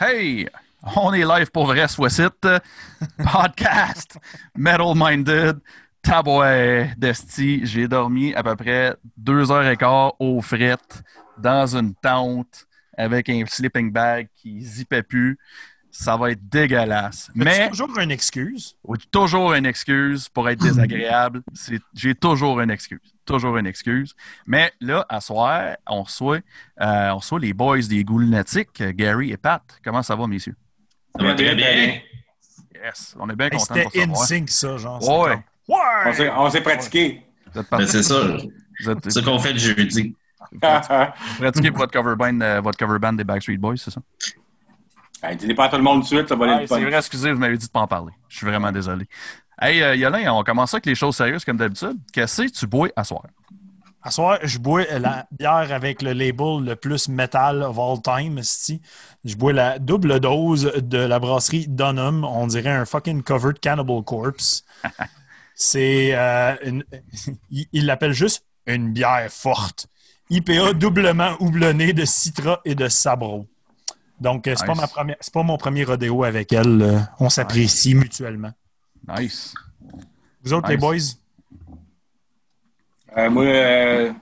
Hey, on est live pour vrai, soit. Podcast, Metal Minded, Tabouet, Desti. J'ai dormi à peu près deux heures et quart au fret dans une tente avec un sleeping bag qui zippait plus. Ça va être dégueulasse. Mais toujours une excuse? Oui, toujours une excuse pour être désagréable. J'ai toujours une excuse. Toujours une excuse. Mais là, à soir, on reçoit, euh, on reçoit les boys des Ghouls Lunatiques, Gary et Pat. Comment ça va, messieurs? Ça va très bien. Yes, on est bien Hey, contents C'était. InSync, ça, genre. Ouais. comme, Ouais! s'est- On s'est pratiqué. Vous êtes Ben, c'est ça. êtes- C'est ça qu'on fait le jeudi. vous pratiquez pour votre cover band, euh, votre cover band des Backstreet Boys, c'est ça? Hey, Dis-les pas à tout le monde tout de suite, ça va aller Ah, c'est vrai, excusez, vous m'avez dit de pas en parler. Je suis vraiment désolé. Hey, euh, Yolin, on commence avec les choses sérieuses comme d'habitude. Qu'est-ce que tu bois à soir? À soir, je bois la bière avec le label le plus metal of all time. esti. Je bois la double dose de la brasserie Dunham. On dirait un fucking covered Cannibal Corpse. C'est. euh, une- il l'appelle juste une bière forte. IPA doublement houblonnée de Citra et de Sabro. Donc, euh, c'est pas, Nice. ma première- c'est pas mon premier rodéo avec elle. euh, On s'apprécie mutuellement. Nice. Vous autres, Nice. les boys? Euh, moi, euh,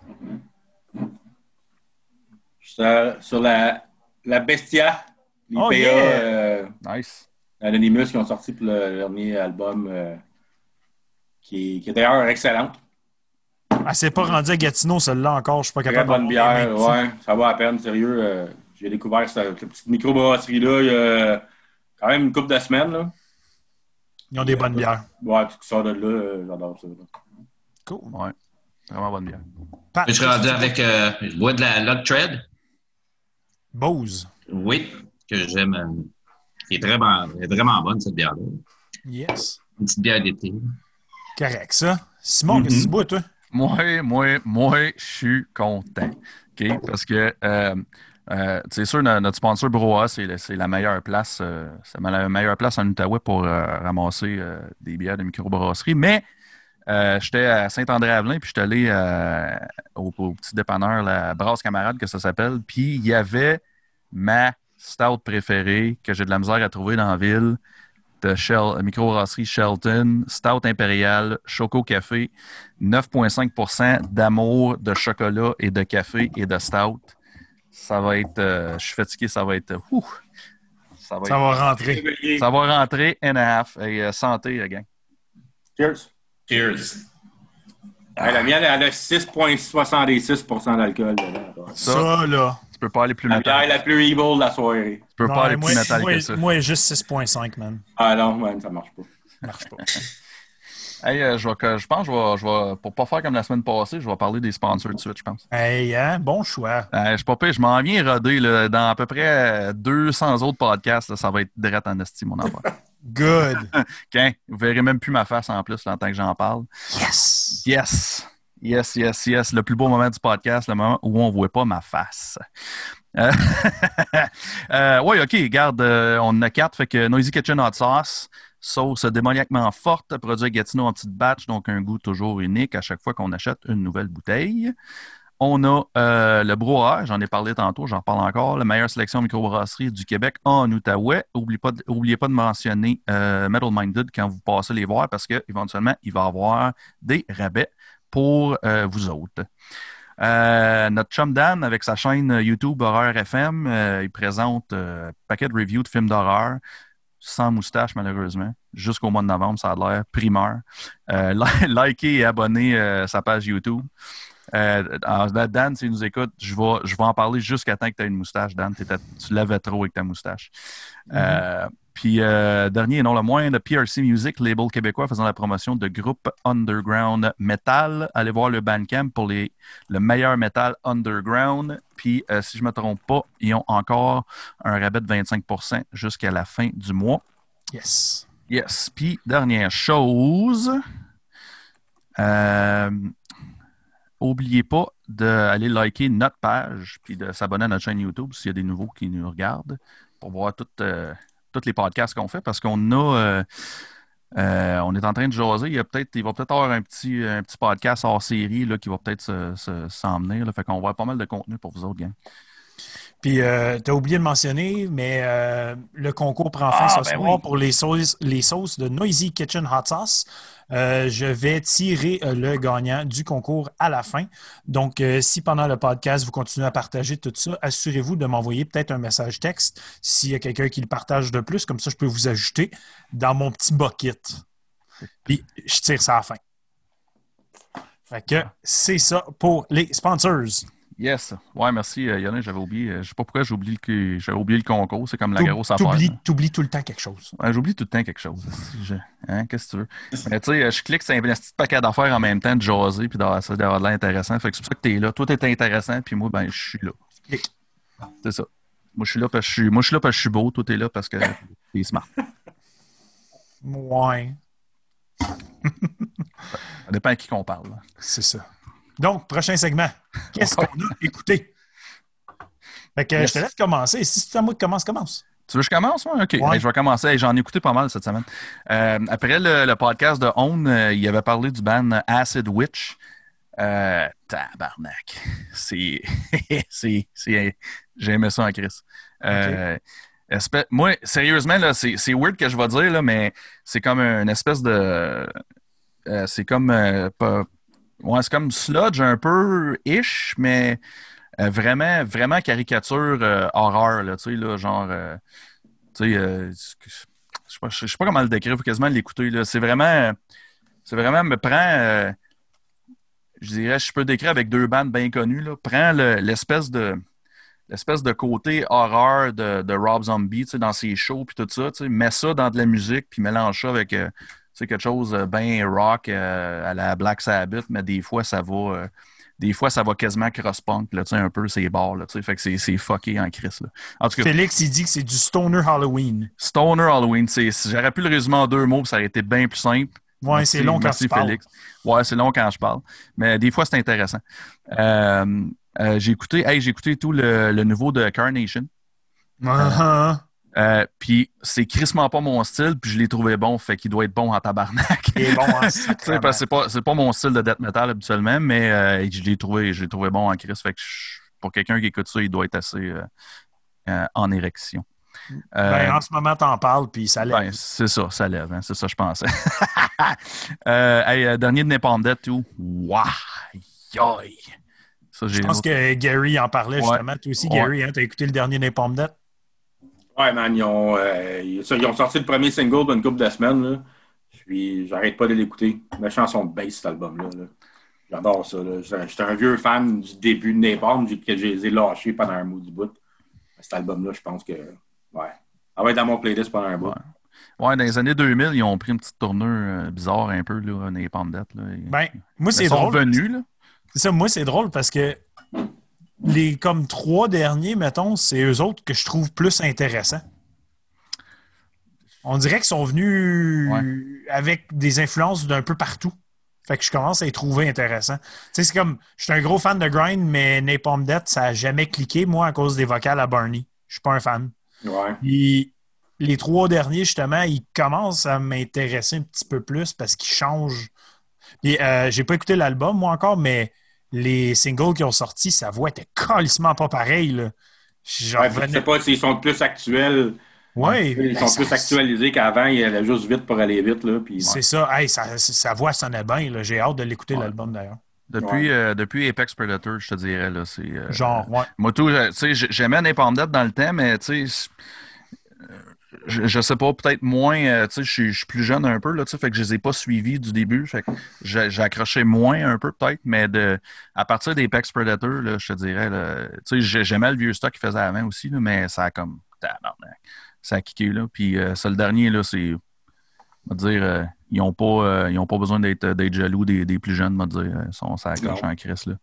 je suis sur- sur la, la Bestia, l'IPA Oh, yeah. euh, Nice. Anonymous qui ont sorti pour le dernier album euh, qui, est- qui est d'ailleurs excellente. Ah, c'est pas rendu à Gatineau, celle-là encore. Je suis pas Très capable bonne d'avoir bière, les ouais, ça va à peine, sérieux. euh, J'ai découvert cette, cette petite microbrasserie-là il y a quand même une couple de semaines. Là. Ils ont des bonnes bières. Ouais, tout qui sort de là, euh, j'adore ça. Cool. Ouais. Vraiment bonne bière. Pat, Je suis rendu avec. euh, je bois de la Log Tread. Bose. Oui, que j'aime. euh, qui est vraiment, est vraiment bonne, cette bière-là. Yes. Une petite bière d'été. Correct, ça. Simon, qu'est-ce que tu bois, toi? Moi, moi, moi, je suis content. OK? Parce que, euh, euh, c'est sûr, no- notre sponsor Broa, c'est la meilleure place, euh, c'est la meilleure place en Outaouais pour euh, ramasser des bières de microbrasserie. Mais j'étais à Saint-André-Avelin, puis j'étais allé au, au petit dépanneur, la Brasse Camarade, que ça s'appelle. Puis il y avait ma stout préférée que j'ai de la misère à trouver dans la ville de Shell, microbrasserie Shelton, Stout Impérial, Choco Café, 9,5% d'amour, de chocolat et de café et de stout. Ça va être, euh, je suis fatigué, ça va être, euh, ouh, ça va, Ça être- va rentrer. ça va rentrer and a half. Et euh, santé, les gang. Cheers. Cheers. Ouais, la mienne, elle a 6,66% d'alcool. Ça, Ça, là. tu peux pas aller plus La bière métal. la plus evil de la soirée. Tu peux Non, pas aller moi, plus métal moi, que ça. moi, juste 6.5, man. Ah non, man, ça marche pas. Ça marche pas. Hey, euh, je, vais, que- je pense que je vais, je vais, pour pas faire comme la semaine passée, je vais parler des sponsors de suite, je pense. Hey, hein? Bon choix. Euh, je suis pas pire, je m'en viens roder là, dans à peu près euh, 200 autres podcasts. là, ça va être direct en esti, mon affaire. Good. OK? Vous verrez même plus ma face en plus là, en tant que j'en parle. Yes. Yes! Yes, yes, yes. Le plus beau moment du podcast, le moment où on ne voit pas ma face. Euh, euh, oui, OK, regarde, euh, on en a quatre. Fait que Noisy Kitchen Hot Sauce, sauce démoniaquement forte, produit à Gatineau en petite batch, donc un goût toujours unique à chaque fois qu'on achète une nouvelle bouteille. On a euh, le brouhaha, j'en ai parlé tantôt, j'en parle encore, la meilleure sélection microbrasserie du Québec en Outaouais. N'oubliez pas, de- oubliez pas de mentionner euh, Metal Minded quand vous passez les voir parce qu'éventuellement, il va y avoir des rabais pour euh, vous autres. Notre chum Dan, avec sa chaîne YouTube Horreur FM, il présente un paquet de reviews de films d'horreur sans moustache, malheureusement. Jusqu'au mois de novembre, ça a l'air primeur. Euh, li- likez et abonnez euh, sa page YouTube. Euh, alors, Dan, s'il nous écoute, je vais, je vais en parler jusqu'à temps que tu aies une moustache, Dan. Tu l'avais trop avec ta moustache. Euh, puis, euh, dernier et non le moins, le PRC Music, label québécois faisant la promotion de groupes underground metal. Allez voir le Bandcamp pour les, le meilleur metal underground. Puis, euh, si je ne me trompe pas, ils ont encore un rabais de 25% jusqu'à la fin du mois. Yes. Yes. Puis, dernière chose, euh, oubliez pas d'aller liker notre page puis de s'abonner à notre chaîne YouTube s'il y a des nouveaux qui nous regardent pour voir toutes, euh, tous les podcasts qu'on fait parce qu'on a. euh, euh, on est en train de jaser. Il, y a peut-être, il va peut-être avoir un petit, un petit podcast hors série là, qui va peut-être se- se- s'en venir. là. Fait qu'on va avoir pas mal de contenu pour vous autres, gang. Puis, euh, tu as oublié de mentionner, mais euh, le concours prend fin Ah, ce ben soir oui. pour les sauces, les sauces de Noisy Kitchen Hot Sauce. Euh, je vais tirer le gagnant du concours à la fin. Donc, si pendant le podcast, vous continuez à partager tout ça, assurez-vous de m'envoyer peut-être un message texte s'il y a quelqu'un qui le partage de plus. Comme ça, je peux vous ajouter dans mon petit bucket. Puis, je tire ça à la fin. Fait que c'est ça pour les sponsors. Yes. Ouais, merci, euh, Yannick. J'avais oublié. euh, Je sais pas pourquoi j'ai oublié le, j'avais oublié le concours. C'est comme la grosse affaire. T'oublies, là. t'oublies tout le temps quelque chose. Ouais, J'oublie tout le temps quelque chose. Hein, qu'est-ce que tu veux? Mais tu sais, euh, je clique sur un petit paquet d'affaires en même temps de jaser puis d'avoir de l'air intéressant. Fait que c'est pour ça que t'es là. Toi, t'es intéressant, puis moi, ben, je suis là. Clique. C'est ça. Moi, je suis là parce que je suis, moi, je suis là parce que je suis beau. Toi, t'es là parce que t'es smart. Ouais, Ça dépend à qui qu'on parle. c'est ça. Donc, prochain segment. Qu'est-ce qu'on a écouté? Fait que Yes. je te laisse commencer. Si c'est à moi qui commence, commence. Tu veux que je commence? moi? OK. Ouais. Hey, je vais commencer. J'en ai écouté pas mal cette semaine. Euh, après le, le podcast de Own, euh, il avait parlé du band Acid Witch. Euh, tabarnak. C'est. c'est. c'est- J'ai aimé ça en Chris. Euh, Moi, sérieusement, c'est c'est weird que je vais dire, là, mais c'est comme une espèce de. c'est comme. pas- Ouais, c'est comme sludge un peu ish, mais euh, vraiment, vraiment caricature euh, horreur, là, tu sais, là, genre. euh, tu sais, je je sais pas comment le décrire, faut quasiment l'écouter, là. C'est vraiment. C'est vraiment, me prend. je dirais, je peux décrire avec deux bandes bien connues, là. Prends le- l'espèce de. L'espèce de côté horreur de, de Rob Zombie, tu sais, dans ses shows puis tout ça, tu mets ça dans de la musique puis mélange ça avec sais, quelque chose de bien rock euh, à la Black Sabbath, mais des fois ça va euh, des fois ça va quasiment cross-punk, là, tu sais, un peu ces bars, là, fait que c'est, c'est fucké en Christ, là. En tout cas, Félix, il dit que c'est du Stoner Halloween. Stoner Halloween, c'est, j'aurais pu le résumer en deux mots, ça aurait été bien plus simple. Ouais, Merci- c'est long quand parles. Félix. Ouais, c'est long quand je parle. Mais des fois, c'est intéressant. Euh, euh, j'ai écouté, hey, j'ai écouté tout le, le nouveau de Carnation. Euh, puis c'est crissement pas mon style, puis je l'ai trouvé bon, fait qu'il doit être bon en tabarnak. Il est bon, hein, c'est pas, c'est pas mon style de death metal habituellement, mais euh, je l'ai trouvé, je trouvé bon en Chris. Fait que je- pour quelqu'un qui écoute ça, il doit être assez euh, euh, en érection. Euh, Ben, en ce moment, t'en parles, puis ça lève. ben, c'est ça, ça lève, hein, c'est ça, je pensais. euh, hey, euh, dernier de Napalm Death, tout. Waouh! Ça, Je pense que Gary en parlait Ouais. justement. Toi aussi, Ouais. Gary, hein, t'as écouté le dernier Napalm Death? Ouais, man, ils ont, euh, ils, ont sorti le premier single d'une couple de semaines. Là. Puis j'arrête pas de l'écouter. La chanson de bass, cet album-là. là. J'adore ça. là. J'étais un vieux fan du début de Napalm j'ai- que je les ai lâchés pendant un bout du bout. Cet album-là, je pense que. Ouais. Ça va être dans mon playlist pendant un bout. Ouais. Ouais, dans les années 2000, ils ont pris une petite tournure euh, bizarre un peu, là, Napalm Death. Là. Ils- Ben, moi, ils c'est sont drôle. revenus, là. C'est ça, moi, c'est drôle parce que les comme trois derniers, mettons, c'est eux autres que je trouve plus intéressants. On dirait qu'ils sont venus avec des influences d'un peu partout. Fait que je commence à les trouver intéressants. Tu sais, c'est comme, je suis un gros fan de Grind, mais Napalm Death, ça n'a jamais cliqué, moi, à cause des vocales à Barney. Je suis pas un fan. Ouais. Les trois derniers, justement, ils commencent à m'intéresser un petit peu plus parce qu'ils changent. Puis euh, j'ai pas écouté l'album, moi encore, mais les singles qui ont sorti, sa voix était calissement pas pareille. Là. J'en Ouais, je revenais- sais pas s'ils sont plus actuels. Ouais, Ils ben, sont ça- plus actualisés qu'avant. Il allait juste vite pour aller vite. Là, puis, C'est ça. Hey, sa, sa voix sonnait bien. là. J'ai hâte de l'écouter, Ouais. l'album d'ailleurs. Depuis, Ouais. euh, depuis Apex Predator, je te dirais, là, c'est... euh, Genre, ouais. Moi, tout, euh, tu sais, j- j'aimais Napalm Death dans le temps, mais tu sais, je, je sais pas, peut-être moins, euh, tu sais, je suis- je suis plus jeune un peu, là, tu sais, fait que je les ai pas suivis du début, fait que accroché moins un peu, peut-être, mais de, à partir d'Apex Predator, là, je te dirais, tu sais, j'ai- j'aimais le vieux stock qu'ils faisaient avant aussi, là, mais ça a comme, ça a kické, là, puis euh, ça, le dernier, là, c'est, on va dire, euh, ils ont pas, euh, ils ont pas besoin d'être jaloux des, des plus jeunes, on va dire, sont, ça accroche en crise, là.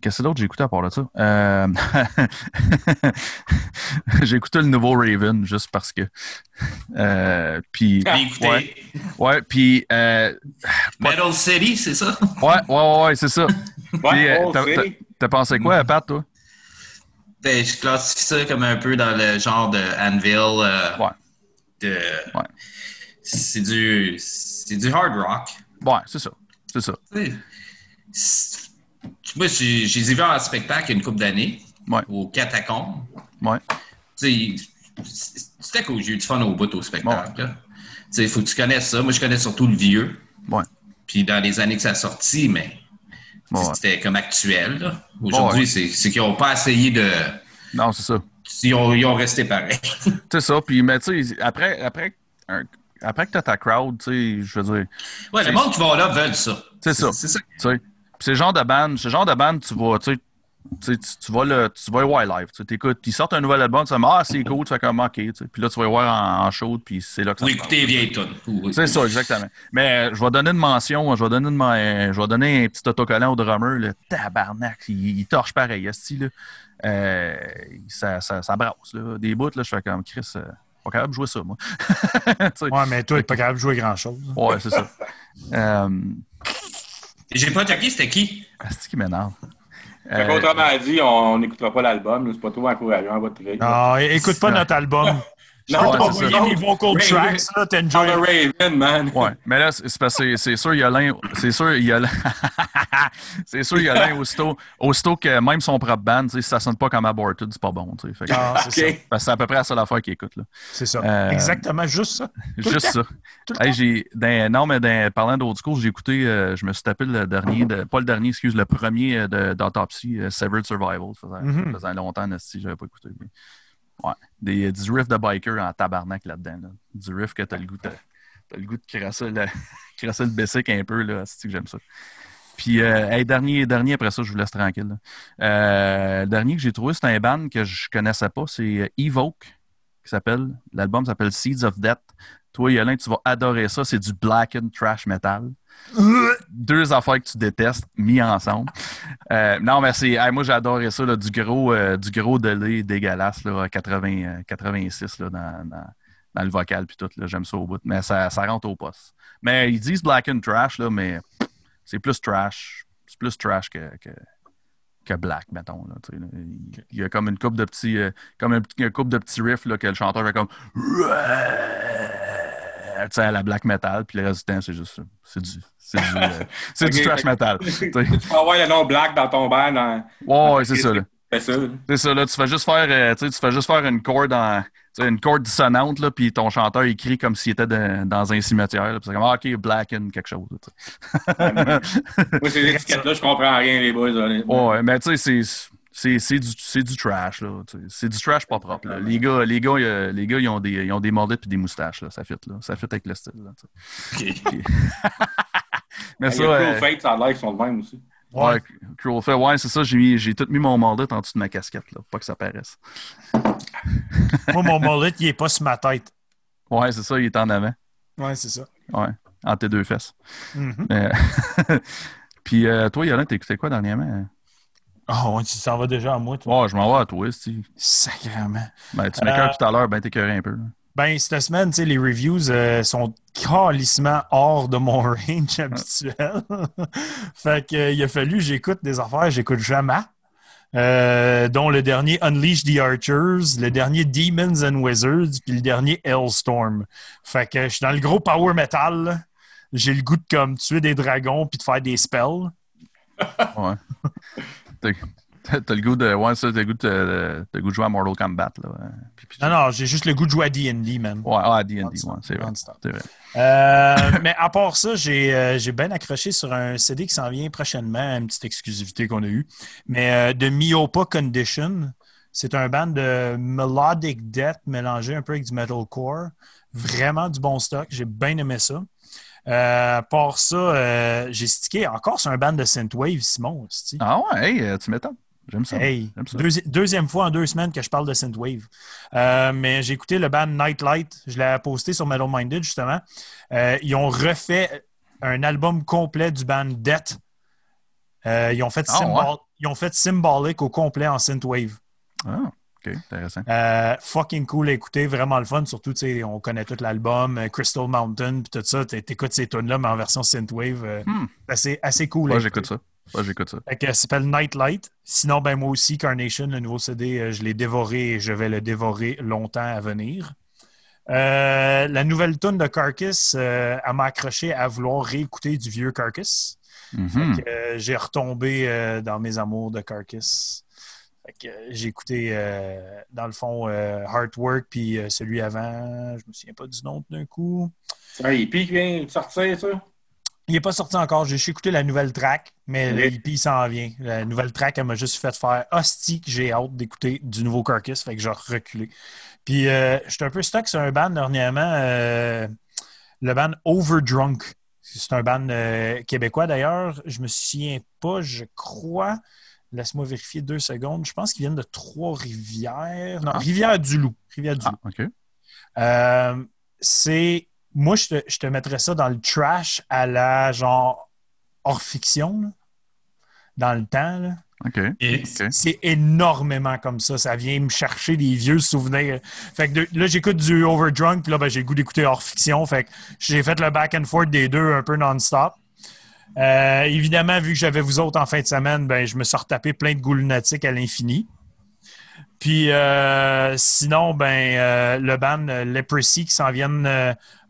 Qu'est-ce que d'autre j'ai écouté à part de ça? Euh, j'ai écouté le nouveau Raven juste parce que. Euh, puis, écouté ouais, ouais, puis, euh, Metal City, c'est ça? ouais, ouais, ouais, ouais, c'est ça. Ouais, euh, oh, t'as- pensé quoi, Pat, toi? Ben, je classifie ça comme un peu dans le genre de Anvil. euh, Ouais. de- Ouais. C'est du, c'est du hard rock. Ouais, c'est ça. C'est ça. Moi, j'ai- vus en spectacle il y a une couple d'années. Ouais. aux catacombes. Ouais. Tu sais, c'était cool. J'ai eu du fun au bout au spectacle. là. Tu sais, il faut que tu connaisses ça. Moi, je connais surtout le vieux. Ouais. Puis dans les années que ça a sorti, mais c'était comme actuel. Aujourd'hui, c'est qu'ils n'ont pas essayé de. Non, c'est ça. Ils ont, ils ont resté pareil. C'est ça. Puis, mais tu sais, après, après, un- après que tu as ta crowd, tu sais, je veux dire, Ouais, le monde qui va là veulent ça. C'est ça. C'est ça. C'est le genre de band, ce genre de band, tu vas, tu sais, tu, sais, tu, tu vas le, tu vas le voir live. Tu écoutes, ils sortent un nouvel album, tu fais, ah, c'est cool, tu fais comme, ok, tu sais. Puis là, tu vas le voir en, en show, puis c'est là que ça Ou se passe. écouter les vieilles tunes. Ou- C'est ça, exactement. Mais euh, je vais donner une mention, je vais donner, une, men- euh, je vais donner un petit autocollant au drummer, le tabarnak, il, il torche pareil, esti, là. Euh, ça, ça, ça brasse, là. Des bouts, là, je fais comme, Chris, euh, pas capable de jouer ça, moi. Ouais, mais toi, t'es pas capable de jouer grand-chose. ouais, c'est ça. Euh, J'ai pas checké, c'était qui? esti qui m'énerve? Euh, qu'autrement dit, on n'écoutera pas l'album. C'est pas trop encourageant à votre truc. Non, é- écoute pas notre album. Je peux Non, ouais, t'envoyer mes vocal tracks, là, On t'enjoy. the Raven, man. Ouais, mais là, c'est parce que c'est- c'est sûr, Yolin, c'est sûr, Yolin, c'est sûr, Yolin, aussitôt, aussitôt que même son propre band, si ça sonne pas comme Aborted, c'est pas bon, tu sais. Ah, c'est OK. ça. Parce que c'est à peu près la seule affaire qu'il écoute, là. C'est ça. Euh, Exactement, juste ça. Tout le Juste ça. Tout le Hey, temps. j'ai, dans- non, mais dans- parlant d'autres courses, j'ai écouté, euh, je me suis tapé le dernier, de, pas le dernier, excuse, le premier euh, de- d'Autopsy, euh, Severed Survival. Ça faisait, Mhm. ça faisait longtemps, si j'avais pas écouté. mais- ouais. Des, du riff de biker en tabarnak là-dedans. là. Du riff que t'as le goût de, t'as le goût de crasser le, le basic un peu, là. C'est que j'aime ça. Puis, euh, dernier, dernier, après ça, je vous laisse tranquille. Euh, le dernier que j'ai trouvé, c'est un band que je connaissais pas. C'est euh, Evoke, qui s'appelle. L'album s'appelle Seeds of Death. Toi, Yolin, tu vas adorer ça. C'est du blackened trash metal. Deux affaires que tu détestes mis ensemble. Euh, non, mais c'est. hey, moi, adoré ça, là, du gros, euh, du gros délai dégueulasse, là, à 80, euh, 86, là, dans, dans, dans le vocal, puis tout. J'aime ça au bout. Mais ça, ça rentre au poste. Mais ils disent blackened trash, là, mais c'est plus trash. C'est plus trash que, que, que black, mettons. Il, il y a comme une coupe de petits. euh, comme un, petit- une coupe de petits riffs là, que le chanteur fait comme. Tu sais, à la black metal, puis le reste du temps, c'est juste. C'est du, c'est du, euh, du trash metal. tu peux avoir le nom Black dans ton band. Ouais, ouais, c'est ça. Là. C'est ça. C'est ça, là, tu fais juste faire, euh, tu fais juste faire une corde en, une corde dissonante, là, puis ton chanteur il crie comme s'il était de- dans un cimetière. c'est comme, ah, ok, black and quelque chose. là. Moi, ces étiquettes-là, je comprends rien, les boys. Ouais, mais tu sais, c'est. C'est, c'est, du, c'est du trash, là. C'est du trash pas propre. Là. Les gars, les gars, euh, les gars ils, ont des, ils ont des mollets et des moustaches. Là. Ça fit, là. Ça fit avec le style. Là. Mais ça, euh, Cruel Fate, ça a l'air qu'ils sont de même aussi. ouais, Cruel Fate, ouais, c'est ça. J'ai, tout mis mon mullet en dessous de ma casquette, là, pas que ça paraisse. Moi, mon mullet, il est pas sur ma tête. Ouais, c'est ça, il est en avant. Ouais, c'est ça. Ouais, entre tes deux fesses. Mhm. Euh, Puis euh, toi, Yolande, t'as écouté quoi dernièrement? Oh, ouais, tu t'en vas déjà à moi, toi. Oh, je m'en vais à toi, si. Sacrément. Ben, tu m'écœures Euh, tout à l'heure, ben t'écœurais un peu. là. Ben, cette semaine, tu sais, les reviews euh, sont calissement hors de mon range habituel. fait que, euh, il a fallu, j'écoute des affaires, j'écoute jamais. Euh, dont le dernier Unleash the Archers, le dernier Demons and Wizards, puis le dernier Hellstorm. Fait que je suis dans le gros power metal. J'ai le goût de comme tuer des dragons puis de faire des spells. Ouais. T'as le goût de. Ouais, ça, t'as le goût de, goût de jouer à Mortal Kombat, là. Puis- puis- Non, non, j'ai juste le goût de jouer à D&D, man. Ouais, ah, D&D, ouais, c'est vrai. Euh, mais à part ça, j'ai euh, bien accroché sur un CD qui s'en vient prochainement, une petite exclusivité qu'on a eue. Mais euh, de Miopa Condition, c'est un band de melodic death mélangé un peu avec du metalcore. Vraiment du bon stock. J'ai bien aimé ça. Euh, part ça, euh, j'ai stické encore sur un band de synthwave, Simon. Ah ouais, hey, euh, tu m'étonnes. J'aime ça. Hey, ça. deuxi- deuxième fois en deux semaines que je parle de Synthwave. Euh, mais j'ai écouté le band Nightlight. Je l'ai posté sur Metal Minded, justement. Euh, ils ont refait un album complet du band Death. Ils, ont fait Ah, Symbol- ils ont fait Symbolic au complet en Synthwave. Ah, ok, intéressant. Euh, fucking cool à écouter, vraiment le fun. Surtout, tu sais, on connaît tout l'album, euh, Crystal Mountain, puis tout ça. T'é- T'écoutes ces tunes-là, mais en version Synthwave. euh, Hmm. c'est assez, assez cool. Ouais, j'écoute ça. Ouais, j'écoute ça. Fait ça s'appelle Nightlight. Sinon, ben moi aussi, Carnation, le nouveau CD, euh, je l'ai dévoré et je vais le dévorer longtemps à venir. Euh, la nouvelle tune de Carcass, euh, elle m'a accroché à vouloir réécouter du vieux Carcass. Mhm. Euh, J'ai retombé dans mes amours de Carcass. Euh, j'ai écouté, euh, dans le fond, euh, Hard Work, puis euh, celui avant, je me souviens pas du nom d'un coup. C'est un hippie qui vient de sortir, ça? Il n'est pas sorti encore. J'ai juste écouté la nouvelle track, mais le Ok. hippie s'en vient. La nouvelle track, elle m'a juste fait faire hostie que j'ai hâte d'écouter du nouveau Carcass. Fait que j'ai reculé. Puis, euh, j'étais un peu stuck sur un band dernièrement, le band Overdrunk. C'est un band québécois d'ailleurs. Je me souviens pas, je crois. Laisse-moi vérifier deux secondes. Je pense qu'ils viennent de Trois-Rivières. Non, Ah. Rivière-du-Loup. Rivière-du-Loup. Ah, OK. Euh, c'est. Moi, je te, je te mettrais ça dans le trash à la genre hors fiction, là. dans le temps. là. OK. Et- OK. C'est énormément comme ça. Ça vient me chercher des vieux souvenirs. Fait que de- là, j'écoute du Overdrunk, puis là, ben, j'ai le goût d'écouter hors fiction. Fait que j'ai fait le back and forth des deux un peu non-stop. Euh, évidemment, vu que j'avais vous autres en fin de semaine, ben, je me suis retapé plein de ghouls lunatiques à l'infini. Puis euh, sinon, ben, euh, le band Leprosy qui s'en viennent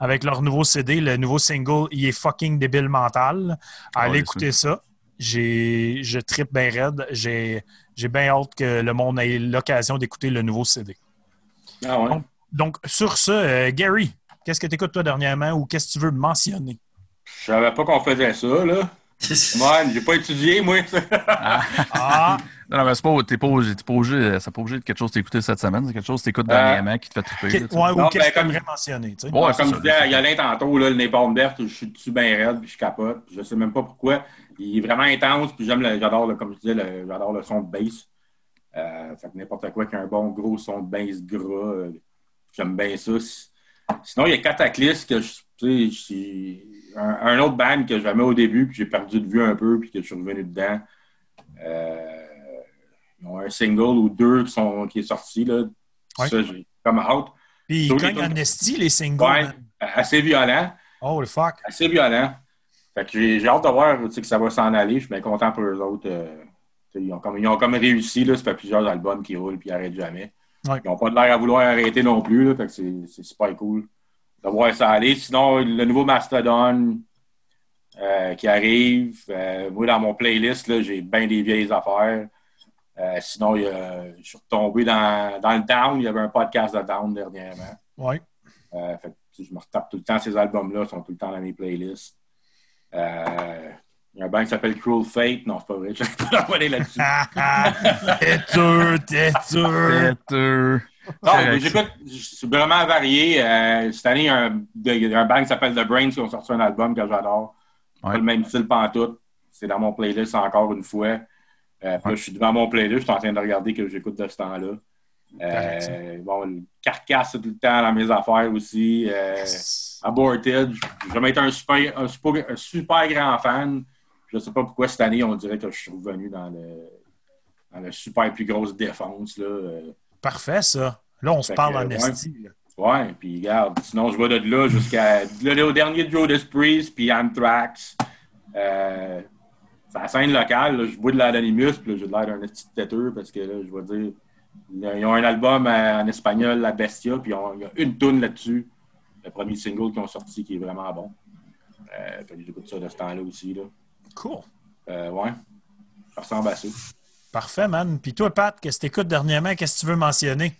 avec leur nouveau CD, le nouveau single, il est fucking débile mental. Allez Ouais, écouter ça. J'ai, je tripe bien raide. J'ai, j'ai bien hâte que le monde ait l'occasion d'écouter le nouveau CD. Ah ouais. Donc, Donc, sur ce, Gary, qu'est-ce que tu écoutes toi dernièrement ou qu'est-ce que tu veux mentionner? Je savais pas qu'on faisait ça, là. Man, j'ai pas étudié, moi. Ah, Non, non, mais c'est pas, t'es pas, t'es pas obligé, c'est pas obligé de quelque chose que t'écouté cette semaine, c'est quelque chose que t'écoutes Euh, dernièrement qui te fait triper. là, ouais, ou Non, ben, que tu comme- aimerais mentionner? tu sais? Ouais, c'est Comme ça, je disais c'est à Yolin tantôt, là, le Napalm Bert, je suis dessus bien raide, puis je capote. Je sais même pas pourquoi. Il est vraiment intense, puis j'aime le- j'adore, le- comme je disais, le- j'adore le son de bass. Euh, fait que n'importe quoi qui a un bon gros son de bass gras, euh, j'aime bien ça. Sinon, il y a Cataclysm que je, tu sais, un, un autre band que j'aimais au début, que j'ai perdu de vue un peu, puis que je suis revenu dedans. Euh, ils ont un single ou deux qui, sont, qui est sorti, là. Ouais. Ça, j'ai comme out. Puis ils en esti, les singles. Ouais. Assez violent. Oh, le fuck. assez violent. Fait que j'ai j'ai hâte de voir que ça va s'en aller. Je suis bien content pour eux autres. euh, ils, ont comme, ils ont comme réussi. Là, ça fait plusieurs albums qui roulent et ils n'arrêtent jamais. Ouais. Ils n'ont pas de l'air à vouloir arrêter non plus. Là, fait que c'est c'est super cool de voir ça aller. Sinon, le nouveau Mastodon euh, qui arrive. euh, moi, dans mon playlist, j'ai bien des vieilles affaires. Euh, sinon, il je suis retombé dans, dans le Down. Il y avait un podcast de Down dernièrement. Fait sais, je me retape tout le temps ces albums-là, sont tout le temps dans mes playlists. Il y a un band qui s'appelle Cruel Fate. Non, c'est pas vrai, je vais pas là-dessus. Têteux, têteux. Têteux. Non, j'écoute, c'est vraiment varié. Euh, cette année, il y a un, a un band qui s'appelle The Brains qui ont sorti un album que j'adore. Ouais. Pas le même style pantoute. C'est dans mon playlist encore une fois. Euh, je suis devant mon playlist, je suis en train de regarder que j'écoute de ce temps-là. Euh, bon, le carcasse, tout le temps dans mes affaires aussi. Aborted, j'ai jamais été un super, un super, un super grand fan. Je ne sais pas pourquoi cette année, on dirait que je suis revenu dans le, dans le super plus grosse défense. Là. Parfait, ça. Là, on se parle que, en ouais. esti. Ouais, puis regarde, sinon je vais de là jusqu'à là, au dernier Joe Priest, puis Anthrax. Euh, c'est la scène locale, là, je bois de l'Anonymous, puis là, j'ai l'air d'un petit têteux parce que là, je vais dire, ils ont un album en espagnol, La Bestia, puis ils ont- il y a une toune là-dessus, le premier single qu'ils ont sorti qui est vraiment bon. Euh, j'écoute ça de ce temps-là aussi. Là. Cool. Euh, ouais, ça ressemble à ça. Parfait, man. Puis toi, Pat, qu'est-ce que tu écoutes dernièrement? Qu'est-ce que tu veux mentionner?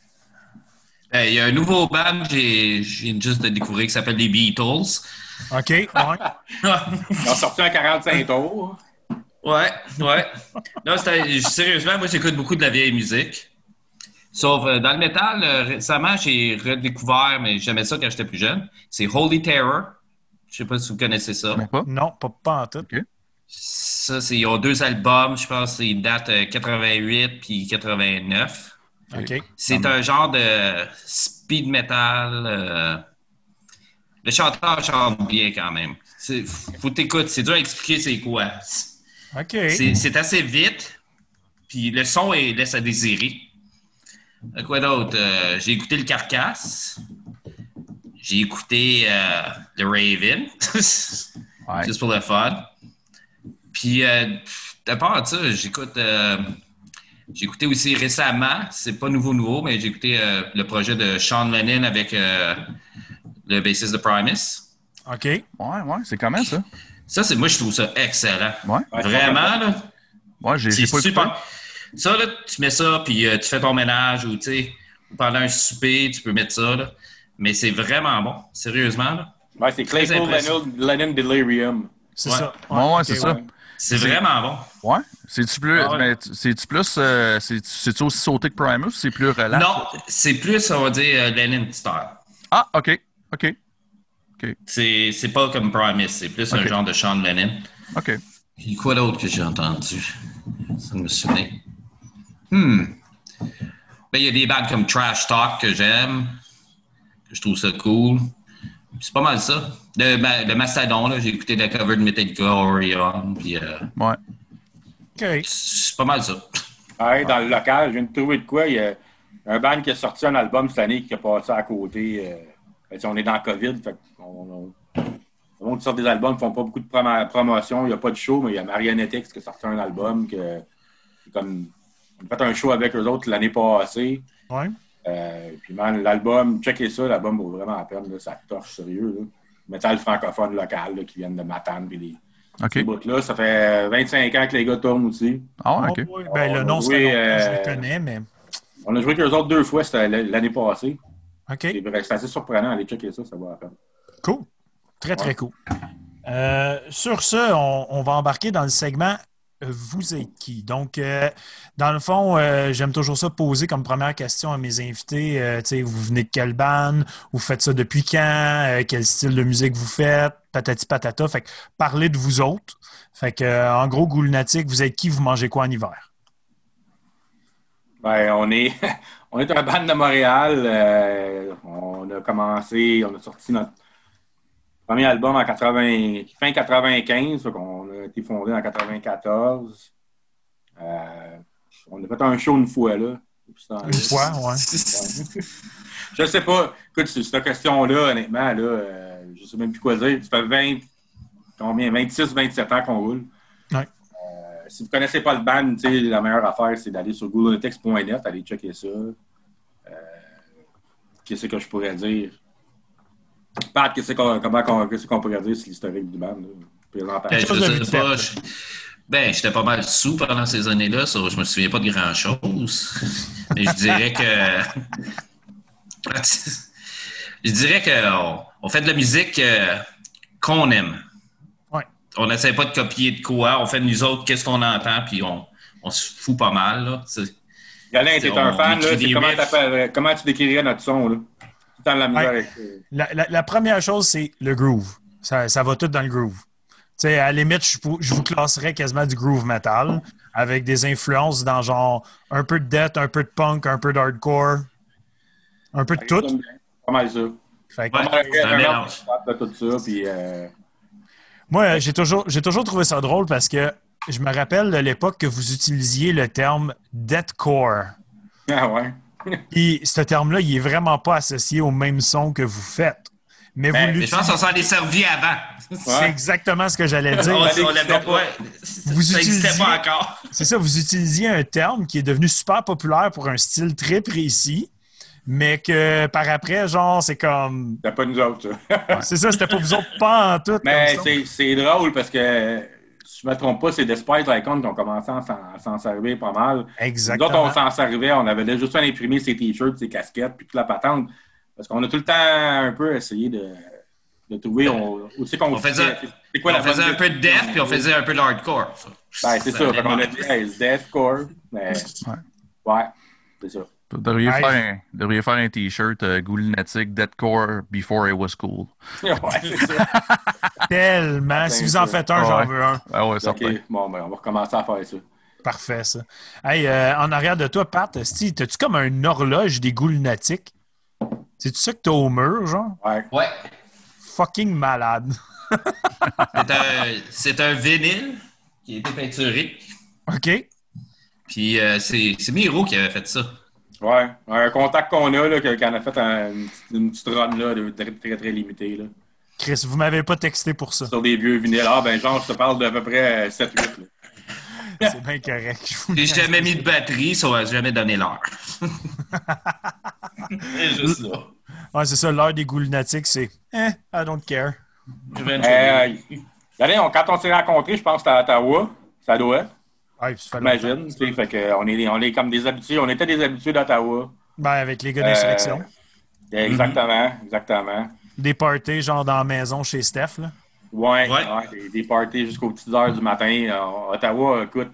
Euh, Il y a un nouveau band que j'ai- je viens juste de découvrir qui s'appelle les Beatles. OK, ouais. Ils ont sorti un 45 tours. ouais, ouais. Non, sérieusement, moi, j'écoute beaucoup de la vieille musique. Sauf euh, dans le métal, euh, récemment, j'ai redécouvert, mais j'aimais ça quand j'étais plus jeune. C'est Holy Terror. Je sais pas si vous connaissez ça. Non, pas, pas en tout. Ça, c'est, ils ont deux albums, je pense, c'est une date euh, 88 puis 89. OK. C'est un genre de speed metal. euh, Le chanteur chante bien quand même. C'est... Faut t'écouter, c'est dur à expliquer c'est quoi. C'est, c'est assez vite, puis le son est... laisse à désirer. Euh, Quoi d'autre? Euh, j'ai écouté le Carcasse. J'ai écouté euh, le Raven. Ouais. Juste pour le fun. Puis, euh, à part de ça, j'écoute. euh, j'ai écouté aussi récemment, c'est pas nouveau, nouveau, mais j'ai écouté euh, le projet de Sean Lennon avec euh, le bassiste de Primus. OK. Ouais, ouais, c'est comment ça? Ça, c'est moi, je trouve ça excellent. Ouais. Ouais, Vraiment, là. Ouais, j'ai écouté. super. Ça, là, tu mets ça, puis euh, tu fais ton ménage ou, tu sais, pendant un souper, tu peux mettre ça, là. Mais c'est vraiment bon, sérieusement, là. Ouais, c'est Claypool. Lennon, Lennon Delirium. C'est Ouais. ça. Ouais, ouais, c'est ça. C'est vraiment bon. Ouais. C'est-tu plus, Ah ouais. mais c'est-tu plus, euh, c'est- c'est-tu aussi sauté que Primus ou c'est plus relax? Non, c'est plus, on va dire, euh, Lennon style. Ah, OK. OK. C'est c'est pas comme Primus, c'est plus un genre de Sean Lennon. OK. Puis quoi d'autre que j'ai entendu? Ça me souvient. Hmm. Ben, il y a des bandes comme Trash Talk que j'aime, que je trouve ça cool. C'est pas mal ça. Le, ma- le Mastodon, là, j'ai écouté la cover de Metallica, Orion, puis euh, Ouais. OK. c'est pas mal ça. Ouais, dans le local, je viens de trouver de quoi. Il y a un band qui a sorti un album cette année qui a passé à côté. euh, que on est dans la COVID. Fait on, le monde qui sort des albums ne font pas beaucoup de promo- promotion. Il n'y a pas de show, mais il y a Marionettex qui a sorti un album que comme. On a fait un show avec eux autres l'année passée. Ouais. Euh, puis, man, l'album, checkez ça, l'album vaut vraiment la peine. Là, ça torche sérieux. Là. Métal francophone local là, qui viennent de Matane. Puis OK. ces bouts-là. Ça fait 25 ans que les gars tournent aussi. Ah OK. Oh, oui, ben, le On nom, joué, nom, je euh, le connais, mais. On a joué avec eux autres deux fois, c'était l'année passée. OK. C'est assez surprenant. Allez checker ça, ça vaut la peine. Cool. Très, très cool. Euh, sur ce, on, on va embarquer dans le segment euh, Vous êtes qui? Donc, euh, dans le fond, euh, j'aime toujours ça poser comme première question à mes invités. euh, vous venez de quelle bande? Vous faites ça depuis quand? Quel style de musique vous faites? Patati patata. Fait que parlez de vous autres. Fait que, en gros, Goulnatic, vous êtes qui? Vous mangez quoi en hiver? Ben, on est, on est un band de Montréal. on a commencé, on a sorti notre premier album en 80, fin 95. fait qu'on a été fondé en 94. Euh, on a fait un show une fois, là. Une fois, ouais. Ouais. je sais pas. Écoute, cette question-là, honnêtement, là, euh, je sais même plus quoi dire. Ça fait 20, combien, 26, 27 ans qu'on roule. Ouais. Euh, si vous connaissez pas le band, la meilleure affaire, c'est d'aller sur googletext.net, aller checker ça. Euh, Qu'est-ce que je pourrais dire? Pat, qu'est-ce qu'on comment qu'on- qu'est-ce qu'on pourrait dire sur l'historique du band? Là? Ben, je sais pas. je- Ben, j'étais pas mal sous pendant ces années-là, ça, je me souviens pas de grand-chose. Mais je dirais que. je dirais qu'on on fait de la musique euh, qu'on aime. Ouais. On n'essaie pas de copier de quoi. On fait de nous autres qu'est-ce qu'on entend, puis on, on se fout pas mal. Là. Galin, t'es un fan, là, comment, t'appelles- comment tu décrirais notre son? Là? Temps de la misère Ouais. avec. La, la- la première chose, c'est le groove. Ça, ça va tout dans le groove. Tu sais, à la limite, je, vous classerais quasiment du groove metal avec des influences dans genre un peu de death, un peu de punk, un peu d'hardcore, un peu de tout. Pas mal ça. Fait que, Ouais. Pas mal c'est un un mélange. de tout ça, puis euh, moi, j'ai toujours, j'ai toujours trouvé ça drôle parce que je me rappelle de l'époque que vous utilisiez le terme deathcore. ah ouais. Puis ce terme-là, il est vraiment pas associé au même son que vous faites. Mais Ben, vous Mais je pense qu'on s'en est servi avant. C'est exactement ce que j'allais dire. On, l'avait pas. Vous ça n'existait pas encore. C'est ça, vous utilisiez un terme qui est devenu super populaire pour un style très précis, mais que par après, genre, c'est comme. C'était pas nous autres, ça. C'est ça, c'était pas vous autres pas en tout. Mais c'est drôle parce que, si je me trompe pas, c'est Despite Icon qui ont commencé à s'en- servir pas mal. Nous autres, on Exactement. s'en servait, on avait déjà juste à imprimer ses t-shirts, ses casquettes, puis toute la patente. Parce qu'on a tout le temps un peu essayé de, de trouver on, où c'est qu'on On faisait- c'est quoi on la faisait un peu de death, puis on faisait un peu de hardcore. Ben, c'est ça. Fait qu'on a dit, hey, deathcore. Mais, ouais, c'est ça. Vous devriez, Ouais. faire un, vous devriez faire un t-shirt euh, Ghoulnatic Deadcore Before It Was Cool. ouais, c'est ça. Tellement. Si vous en faites un, Ouais. j'en veux un. Ah ouais, certain. OK, bon, ben, on va recommencer à faire ça. Parfait, ça. Hey, euh, en arrière de toi, Pat, Steve, t'as-tu comme un horloge des ghouls lunatiques? C'est-tu ça que t'as au mur, genre? Ouais. Ouais. Fucking malade. C'est un, c'est un vinyle qui a été peinturé. OK? Puis euh, c'est c'est Miro qui avait fait ça. Ouais, un contact qu'on a, là, qu'on a fait un- une, petite- run là, de très, très, très limitée. Là, Chris, vous m'avez pas texté pour ça. sur des vieux vinyles. Ah, ben, genre, je te parle d'à peu près 7-8. là. C'est bien correct. J'ai jamais mis de batterie, ça va jamais donné l'heure. c'est juste. Ouais, c'est ça, l'heure des ghouls lunatiques, c'est Eh, I don't care. Euh, regardez, on- quand on s'est rencontrés, je pense que c'était à Ottawa. Ça doit être. Ouais, puis ça fait longtemps. Imagine, tu sais, fait que on est, on est comme des habitués, on était des habitués d'Ottawa. Ben, avec les gars des Euh. Exactement, exactement. Des parties, genre dans la maison chez Steph, là. Ouais, Ouais. ouais, des, des parties jusqu'aux petites heures du matin. Euh, Ottawa, écoute,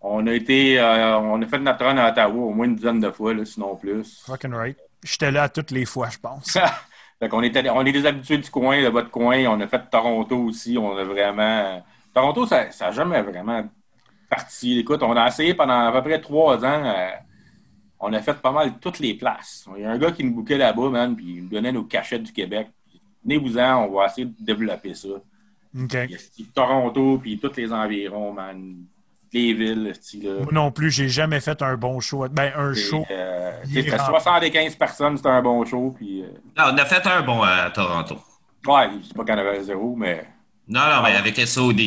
on a été, euh, on a fait notre run à Ottawa au moins une dizaine de fois, là, sinon plus. Fucking right. J'étais là toutes les fois, je pense. fait qu'on était, on est des habitués du coin, de votre coin. On a fait Toronto aussi. On a vraiment. Toronto, ça n'a jamais vraiment parti. Écoute, on a essayé pendant à peu près trois ans. euh, on a fait pas mal toutes les places. Il y a un gars qui nous bouquait là-bas, man, puis il nous donnait nos cachettes du Québec. Venez-vous-en, on va essayer de développer ça. OK. Il y a Toronto, puis tous les environs, man. Les villes, style. Moi non plus, j'ai jamais fait un bon show. Ben, un show. Euh, Il est c'était rempli. 75 personnes, c'était un bon show. Puis, euh, Non, on a fait un bon à Toronto. ouais, c'est pas qu'on avait zéro, mais Non, non, mais avec SOD.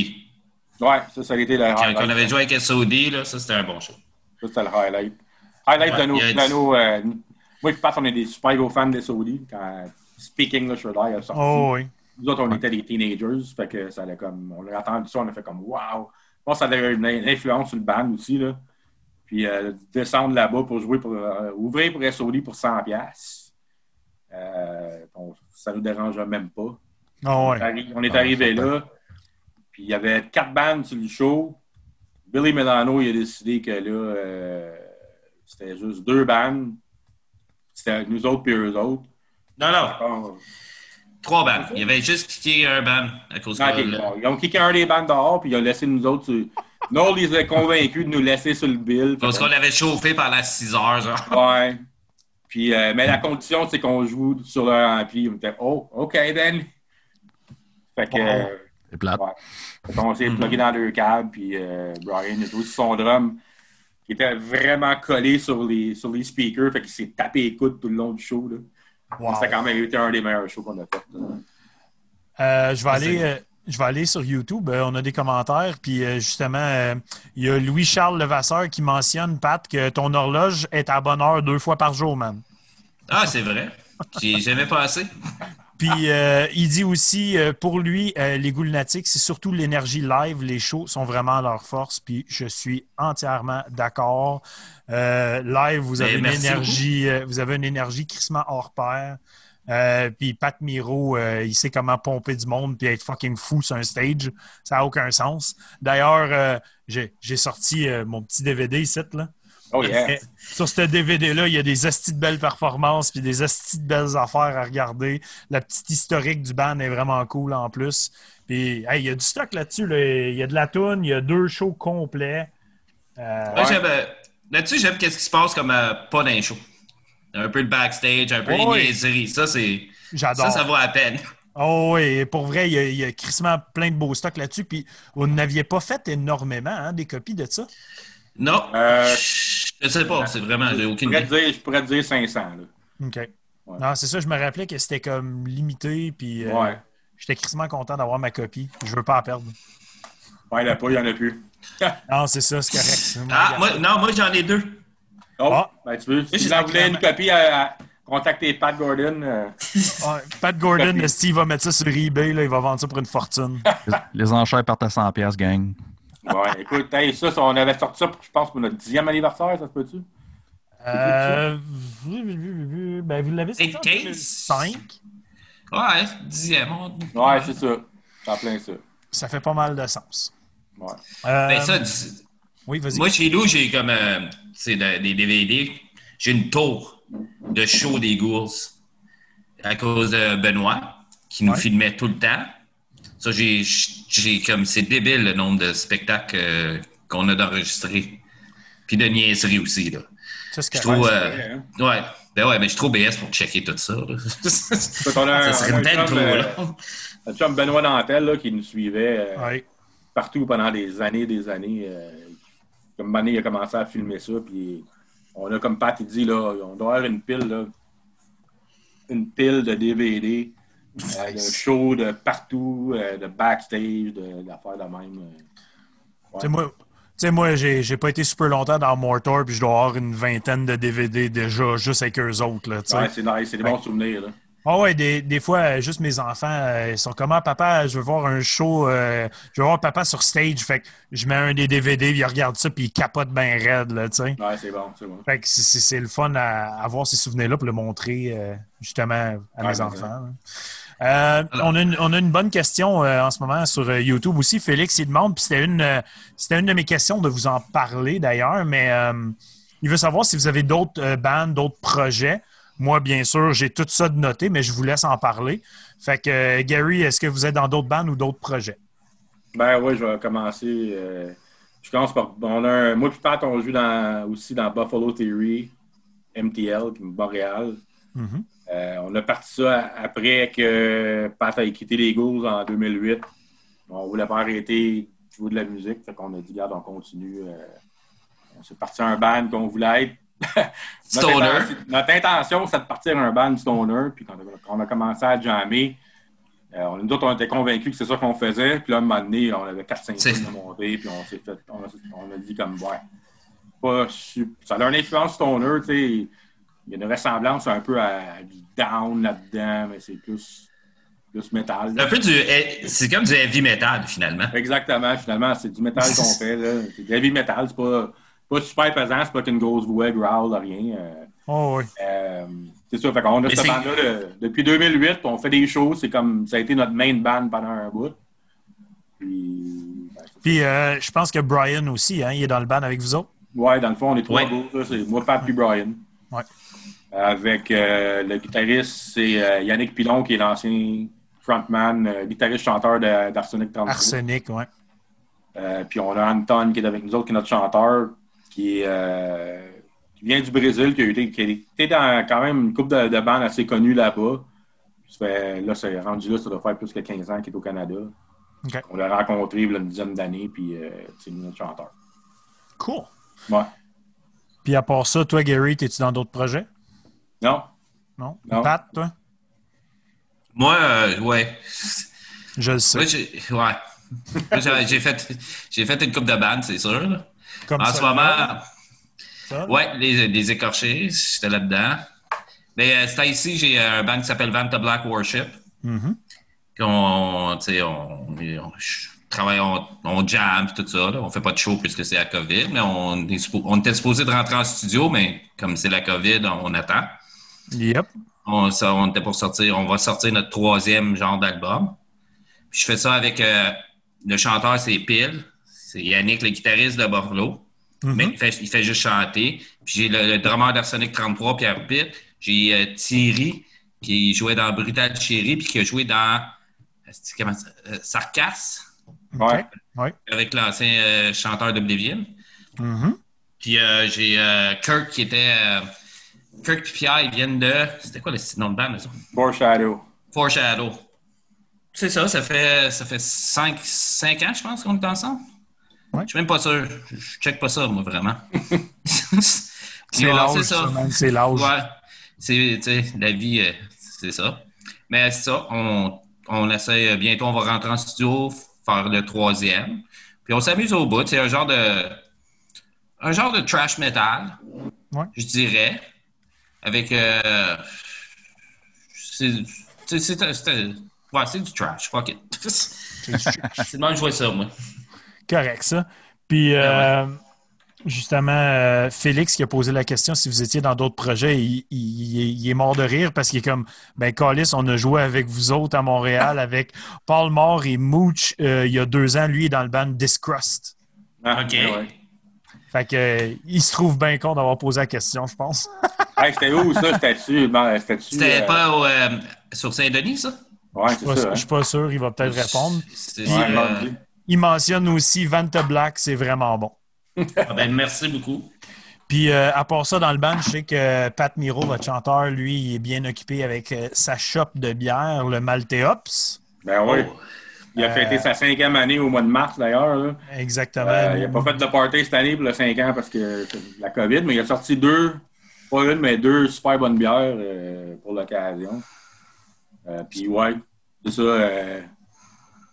Ouais, ça, ça a été le Quand, highlight. quand on avait joué avec SOD, là, ça, c'était un bon show. Ça, c'était le highlight. Highlight Ouais, de nos. de nos, euh, moi, je pense qu'on est des super gros fans des Saudi quand Speak English or Die a sorti. Oh oui. Nous autres, on était des teenagers, fait que ça allait comme. On a entendu ça, on a fait comme Wow! Je pense que ça avait une une influence sur le band aussi, là. Puis euh, descendre là-bas pour jouer pour. euh, ouvrir pour SOD pour 100$. Euh, bon, ça nous dérangeait même pas. Oh On est arri- On est Ah, arrivé certain. là, puis il y avait quatre bandes sur le show. Billy Milano, il a décidé que là, euh, c'était juste deux bandes. C'était nous autres puis eux autres. Non, non, trois bands. Il y avait juste kické un band à cause Ah, bon, Ils ont kické un des bandes dehors, puis ils ont laissé nous autres. Sur... Noel, ils étaient convaincus de nous laisser sur le bill. Parce qu'on l'avait chauffé pendant 6 heures, genre. Ouais. Puis, euh, mais la condition, c'est qu'on joue sur leur ampli. On était, oh, OK, then. Fait que. Euh, C'est plate. Ouais. Fait qu'on s'est Mhm. plugué dans deux câbles, puis euh, Brian a joué sur son drum, qui était vraiment collé sur les, sur les speakers, fait qu'il s'est tapé les coudes tout le long du show. Là. Wow. Ça a quand même été un des meilleurs shows qu'on a fait. Euh, je, vais aller, euh, je vais aller sur YouTube. Euh, on a des commentaires. Puis euh, justement, euh, il y a Louis-Charles Levasseur qui mentionne, Pat, que ton horloge est à bonne heure deux fois par jour, man. Ah, c'est vrai. J'ai jamais passé. Puis euh, il dit aussi, euh, pour lui, euh, les goûts lunatiques, c'est surtout l'énergie live. Les shows sont vraiment leur force. Puis je suis entièrement d'accord. Live, vous avez Ben, une merci énergie, vous avez une énergie crissement hors pair. Puis Pat Miro, il sait comment pomper du monde puis être fucking fou sur un stage. Ça n'a aucun sens. D'ailleurs, j'ai sorti mon petit DVD ici, là. Oh yeah! Sur ce DVD-là, il y a des astis de belles performances puis des astis de belles affaires à regarder. La petite historique du band est vraiment cool en plus. Puis, hey, il y a du stock là-dessus. là. Il y a de la toune, il y a deux shows complets. Euh, Ouais. Là-dessus, j'aime qu'est-ce qui se passe comme euh, pas d'un show. Un peu de backstage, un peu Oh, les oui. niaiseries. Ça, c'est. J'adore. Ça, ça vaut la peine. Oh oui, pour vrai, il y a, il y a crissement plein de beaux stocks là-dessus. Puis, vous n'aviez pas fait énormément, hein, des copies de ça? Non. Euh, je sais pas. C'est vraiment. J'ai je, aucune pourrais te idée. dire, je pourrais te dire 500. Là. OK. Non, c'est ça, je me rappelais que c'était comme limité. Puis, euh, Ouais. j'étais crissement content d'avoir ma copie. Je veux pas en perdre. Ouais, il n'y en a pas, il n'y en a plus. Non, c'est ça, c'est correct. Ah, moi, non, moi, j'en ai deux. Oh, Ah. ben tu veux. Si vous en voulez une copie, à, à- contactez Pat Gordon. euh, Ouais, Pat Gordon, Steve va mettre ça sur eBay, là, il va vendre ça pour une fortune. Les, enchères partent à 100$, piastres, gang. Ouais, écoute, hey, ça, ça, on avait sorti ça, pour, je pense, pour notre dixième anniversaire, ça se peut-tu? Euh, ben, vous l'avez sorti en 15? 2005. Ouais, dixième. on- Ouais, c'est ça. En plein ça. Ça fait pas mal de sens. Ouais. Euh, Ben, ça, oui, vas-y. moi, chez nous, j'ai comme. euh, c'est des DVD. J'ai une tour de show des Ghouls à cause de Benoît, qui nous Ouais. filmait tout le temps. Ça, j'ai, j'ai comme. C'est débile le nombre de spectacles euh, qu'on a d'enregistrés. Puis de niaiseries aussi, là. Ça, c'est Je trouve. euh, vrai, hein? ouais. Ben ouais, mais je trouve BS pour checker tout ça, là. Ça serait un peut-être trop, euh, chum Benoît Dantel là, qui nous suivait euh, Ouais. partout pendant des années des années. euh, comme année, il a commencé à filmer ça. Puis on a, comme Pat il dit, là, on doit avoir une pile, là, une pile de DVD, euh, de shows de partout, euh, de backstage, de- d'affaires de, même. euh. Tu sais, moi, tu sais, moi j'ai pas été super longtemps dans Mortar, puis je dois avoir une vingtaine de DVD déjà, juste avec eux autres. Là. Ouais, c'est nice, c'est des bons souvenirs. Là. Ah ouais, des, des fois, juste mes enfants, euh, ils sont comme Ah, papa, je veux voir un show, euh, je veux voir papa sur stage. Fait que je mets un des DVD, puis ils regardent ça, puis ils capotent bien raide, là, tu sais. Ouais, c'est bon, c'est bon. Fait que c'est- le fun à avoir ces souvenirs-là pour le montrer euh, justement à Ouais, mes enfants. Euh, on, a une, on a une bonne question euh, en ce moment sur euh, YouTube aussi. Félix, il demande, puis c'était une, c'était une de mes questions de vous en parler d'ailleurs, mais il veut savoir si vous avez d'autres bandes, d'autres projets. Moi, bien sûr, j'ai tout ça de noté, mais je vous laisse en parler. Fait que, Gary, est-ce que vous êtes dans d'autres bandes ou d'autres projets? Ben oui, je vais commencer. je commence par. On a un, moi et Pat, on joue dans, aussi dans Buffalo Theory, MTL, qui est Montréal. Euh, on a parti ça après que Pat a quitté les Eagles en 2008. On voulait pas arrêter de jouer de la musique. Fait qu'on a dit, regarde, on continue. euh, on s'est parti un band qu'on voulait être. notre, Stoner. intention, notre intention, c'est de partir un band stoner. Puis quand on a, commencé à jammer, euh, on, nous autres, on était convaincus que c'est ça qu'on faisait. Puis là, à un moment donné, on avait 4-5 C'est- tonnes de montée. Puis on s'est fait. On a, on a dit comme, ouais. Pas ça a une influence stoner, tu sais. Il y a une ressemblance un peu à du down là-dedans, mais c'est plus, plus métal. Un peu du. C'est comme du heavy metal, finalement. Exactement, finalement, c'est du métal qu'on fait. là. C'est du heavy metal, c'est pas, pas super pesant, c'est pas qu'une grosse voix, growl, rien. Euh, Oh oui. euh, c'est ça, fait qu'on a Mais cette c'est- bande-là de- depuis 2008, puis on fait des shows, c'est comme ça a été notre main band pendant un bout. Puis, ben, c'est Puis euh, je pense que Brian aussi, hein, il est dans le band avec vous autres. ouais, dans le fond, on est trois Ouais. gars, là, c'est moi, Pat puis Brian. Ouais. Avec euh, le guitariste, c'est euh, Yannick Pilon, qui est l'ancien frontman, euh, guitariste-chanteur d'Arsenic 33. Arsenic, ouais. Euh, puis on a Anton qui est avec nous autres, qui est notre chanteur, qui, vient du Brésil, qui a été, qui a été dans quand même une couple de, de bandes assez connues là-bas. Là, c'est rendu là, ça doit faire plus que 15 ans qu'il est au Canada. On l'a rencontré il y a une dizaine d'années, puis c'est notre chanteur. Cool. Ouais. Puis à part ça, toi, Gary, es-tu dans d'autres projets? Non? Non? Non. Pat, toi? Moi, euh, ouais. Je le sais. Moi, j'ai ouais. J'ai- fait, j'ai fait une coupe de bandes, c'est sûr. Comme En ça, ce moment, ça, ouais, les, les écorchés, j'étais là-dedans. Mais euh, c'était ici, j'ai un band qui s'appelle Vanta Black Worship. Mhm. qu'on, tu sais, on, on- travaille, on, on jam tout ça. Là. On fait pas de show puisque c'est la COVID, mais on, on était supposé de rentrer en studio, mais comme c'est la COVID, on, on attend. Yep. On, ça, on était pour sortir, on va sortir notre troisième genre d'album. Puis je fais ça avec euh, le chanteur, c'est Pile. C'est Yannick, le guitariste de Buffalo. Mhm. Mais il fait, il fait juste chanter. Puis j'ai le, le drummer d'Arsenic 33, Pierre Pitt. J'ai euh, Thierry, qui jouait dans Brutal Chérie, puis qui a joué dans comment ça- euh, Sarcasse, Ouais. Ouais. avec l'ancien euh, chanteur d'Oblivion. Mhm. Puis euh, j'ai euh, Kirk qui était. Kirk et Pierre, ils viennent de. C'était quoi le nom de band, autres? Foreshadow. Foreshadow. C'est ça, ça fait ça fait 5, cinq ans, je pense, qu'on est ensemble. Ouais. Je suis même pas sûr. Je, check pas ça, moi, vraiment. C'est l'âge, c'est ça, ça. l'âge. Ouais. C'est, la vie, euh, c'est ça. Mais c'est ça, on, on essaie, euh, bientôt on va rentrer en studio, faire le troisième. Puis on s'amuse au bout. C'est un genre de. Un genre de trash metal, Ouais. je dirais. Avec. euh, c'est, ouais, c'est du trash. Fuck it. c'est le même que je vois ça, moi. Correct, ça. Puis, euh, justement, euh, Félix qui a posé la question si vous étiez dans d'autres projets, il, il- il est mort de rire parce qu'il est comme, ben, Calis, on a joué avec vous autres à Montréal avec Paul Moore et Mooch euh, il y a deux ans. Lui il est dans le band Discrust. Ah, OK. ouais, ouais. Fait que, euh, il se trouve bien con d'avoir posé la question, je pense. Hey, c'était où ça? C'était-tu? C'était-tu, C'était euh, pas au, euh, sur Saint-Denis, ça? Ouais, Je c'est ça. hein? suis pas sûr, il va peut-être répondre. Euh. Il mentionne aussi Vanta Black, c'est vraiment bon. ah ben, merci beaucoup. Puis euh, à part ça, dans le band, je sais que Pat Miro, votre chanteur, lui, il est bien occupé avec sa shop de bière, le Malteops. Ben oui. Oh. Il a Euh, fêté sa cinquième année au mois de mars, d'ailleurs. Exactement. Euh, il n'a pas fait de party cette année pour le 5 ans parce que c'est la COVID, mais il a sorti deux, pas une, mais deux super bonnes bières euh, pour l'occasion. Euh, Puis ouais, c'est ça. euh,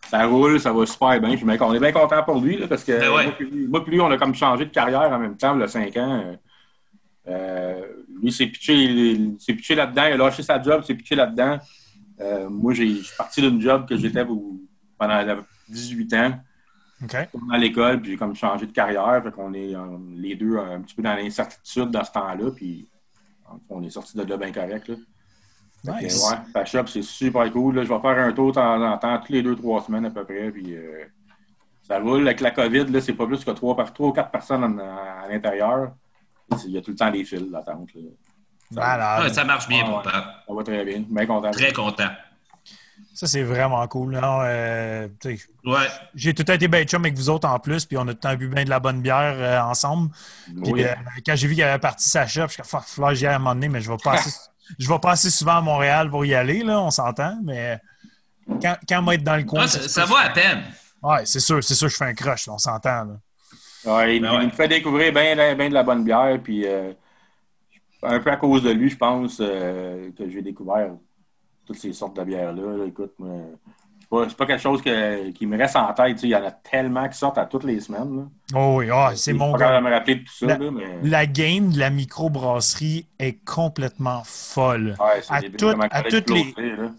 ça roule, ça va super bien. Je suis bien- on est bien content pour lui là, parce que Ben ouais. moi, puis lui, moi puis on a comme changé de carrière en même temps, le 5 ans. Euh, lui, s'est pitché, s'est pitché là-dedans, il a lâché sa job, s'est pitché là-dedans. Euh, moi, j'ai, je suis parti d'une job que j'étais pour- pendant 18 ans, à l'école, puis j'ai comme changé de carrière. Fait qu'on est euh, les deux un petit peu dans l'incertitude dans ce temps-là, puis on est sortis de là bien correct. Là. Que, Nice. ouais, la shop, c'est super cool. là. Je vais faire un tour de temps en temps, toutes les deux, trois semaines à peu près. Puis, euh, ça roule. Avec la COVID, là, c'est pas plus que trois, par, trois ou quatre personnes en- à l'intérieur. Il y a tout le temps des fils d'attente. là. Ça, marche bien, Ah, mon ouais. père. ça va très bien. Bien content. Très content. Ça, c'est vraiment cool. Non, euh, Ouais. J'ai tout été bien chum avec vous autres en plus, puis on a tout le temps bu bien de la bonne bière euh, ensemble. Puis, Oui. euh, quand j'ai vu qu'il avait parti sa shop, je suis comme, fuck, j'y ai à un moment donné, mais je vais pas assez, je vais pas assez souvent à Montréal pour y aller, là, on s'entend, mais quand, quand moi être dans le coin. Ah, ça, ça vaut à peine. Ouais, c'est sûr, c'est sûr, je fais un crush, là, on s'entend. là. Ouais, il, Ben ouais. il me fait découvrir bien bien de la bonne bière. Puis, euh, un peu à cause de lui, je pense euh, que j'ai découvert toutes ces sortes de bières-là. là. Écoute, moi, pas, c'est pas quelque chose que- qui me reste en tête. Il y en a tellement qui sortent à toutes les semaines. là. Oh oui, ah, c'est mon gars. me rappeler de tout ça. La- là, mais... La game de la microbrasserie est complètement folle. Ouais, c'est à toutes- comment à toutes les-.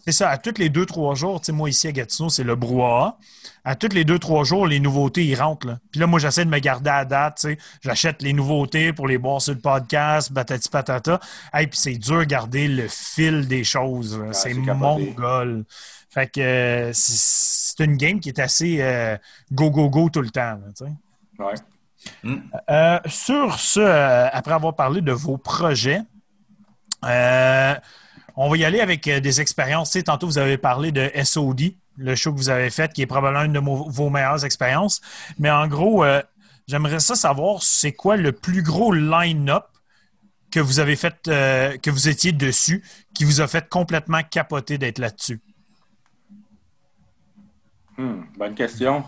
C'est ça, à tous les deux, trois jours, moi ici à Gatineau, c'est le brouhaha. À tous les deux, trois jours, les nouveautés, ils rentrent. Là. Puis là, moi, j'essaie de me garder à date. J'achète les nouveautés pour les boire sur le podcast, batati patata. Hey, puis c'est dur de garder le fil des choses. là. c'est mongol. Fait que euh, c'est une game qui est assez euh, go, go, go tout le temps, là. Ouais. Euh, sur ce, après avoir parlé de vos projets, euh, on va y aller avec des expériences. Tantôt, vous avez parlé de SOD, le show que vous avez fait, qui est probablement une de vos meilleures expériences. Mais en gros, euh, j'aimerais ça savoir, c'est quoi le plus gros line-up que vous avez fait, euh, que vous étiez dessus, qui vous a fait complètement capoter d'être là-dessus? Hmm, bonne question.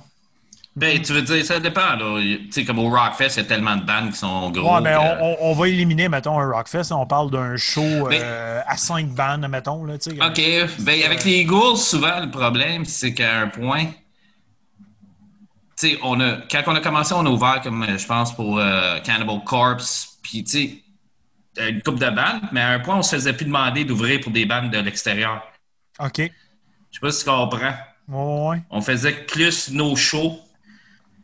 Ben, tu veux dire, ça dépend. là. Tu sais, comme au Rockfest, il y a tellement de bandes qui sont gros. Ouais, que- on, va éliminer, mettons, un Rockfest. On parle d'un show euh, à cinq bandes, mettons. Là. OK. Ben, avec les Eagles, souvent, le problème, c'est qu'à un point, tu sais, on a, quand on a commencé, on a ouvert, comme euh, je pense, pour euh, Cannibal Corpse, puis, tu sais, une coupe de bandes, mais à un point, on se faisait plus demander d'ouvrir pour des bandes de l'extérieur. OK. Je sais pas si tu comprends. Ouais. On faisait plus nos shows.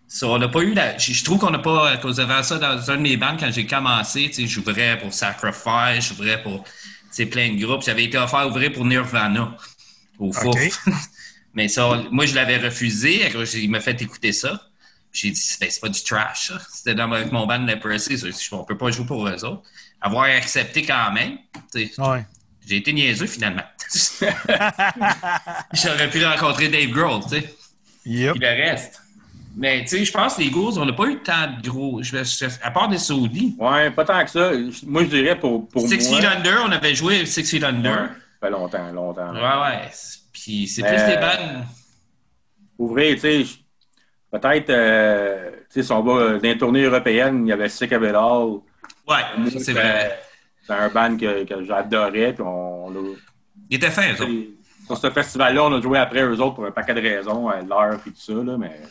Ça, on n'a pas eu la. Je trouve qu'on n'a pas, à cause de ça, dans un de mes bandes, quand j'ai commencé, j'ouvrais pour Sacrifice, j'ouvrais pour plein de groupes. J'avais été offert à ouvrir pour Nirvana au four. Mais ça, moi, je l'avais refusé. Il m'a fait écouter ça. J'ai dit, Ben, c'est pas du trash, ça. C'était dans avec mon band Leprosy. ça. On peut pas jouer pour eux autres. Avoir accepté quand même. Ouais. J'ai été niaiseux finalement. J'aurais pu rencontrer Dave Grohl, tu sais. Yep. Puis le reste. Mais tu sais, je pense que les Ghouls, on n'a pas eu tant de gros. Je, vais- je- à part des Saudis. Ouais, pas tant que ça. Moi, je dirais pour, pour Six moi. Feet Under, on avait joué Six Feet Ouais, Under. ça fait longtemps, longtemps. Ouais, ouais. Puis c'est Euh, plus des bandes. Ouvrir, tu sais, peut-être, euh, tu sais, si on va euh, dans les tournées européennes, il y avait Sick of It All. Ouais, ça, c'est vrai. C'est un band que, que j'adorais. Puis on, on a- Il était fin, ça. sur ce festival-là, on a joué après eux autres pour un paquet de raisons, euh, l'heure et tout ça, là, mais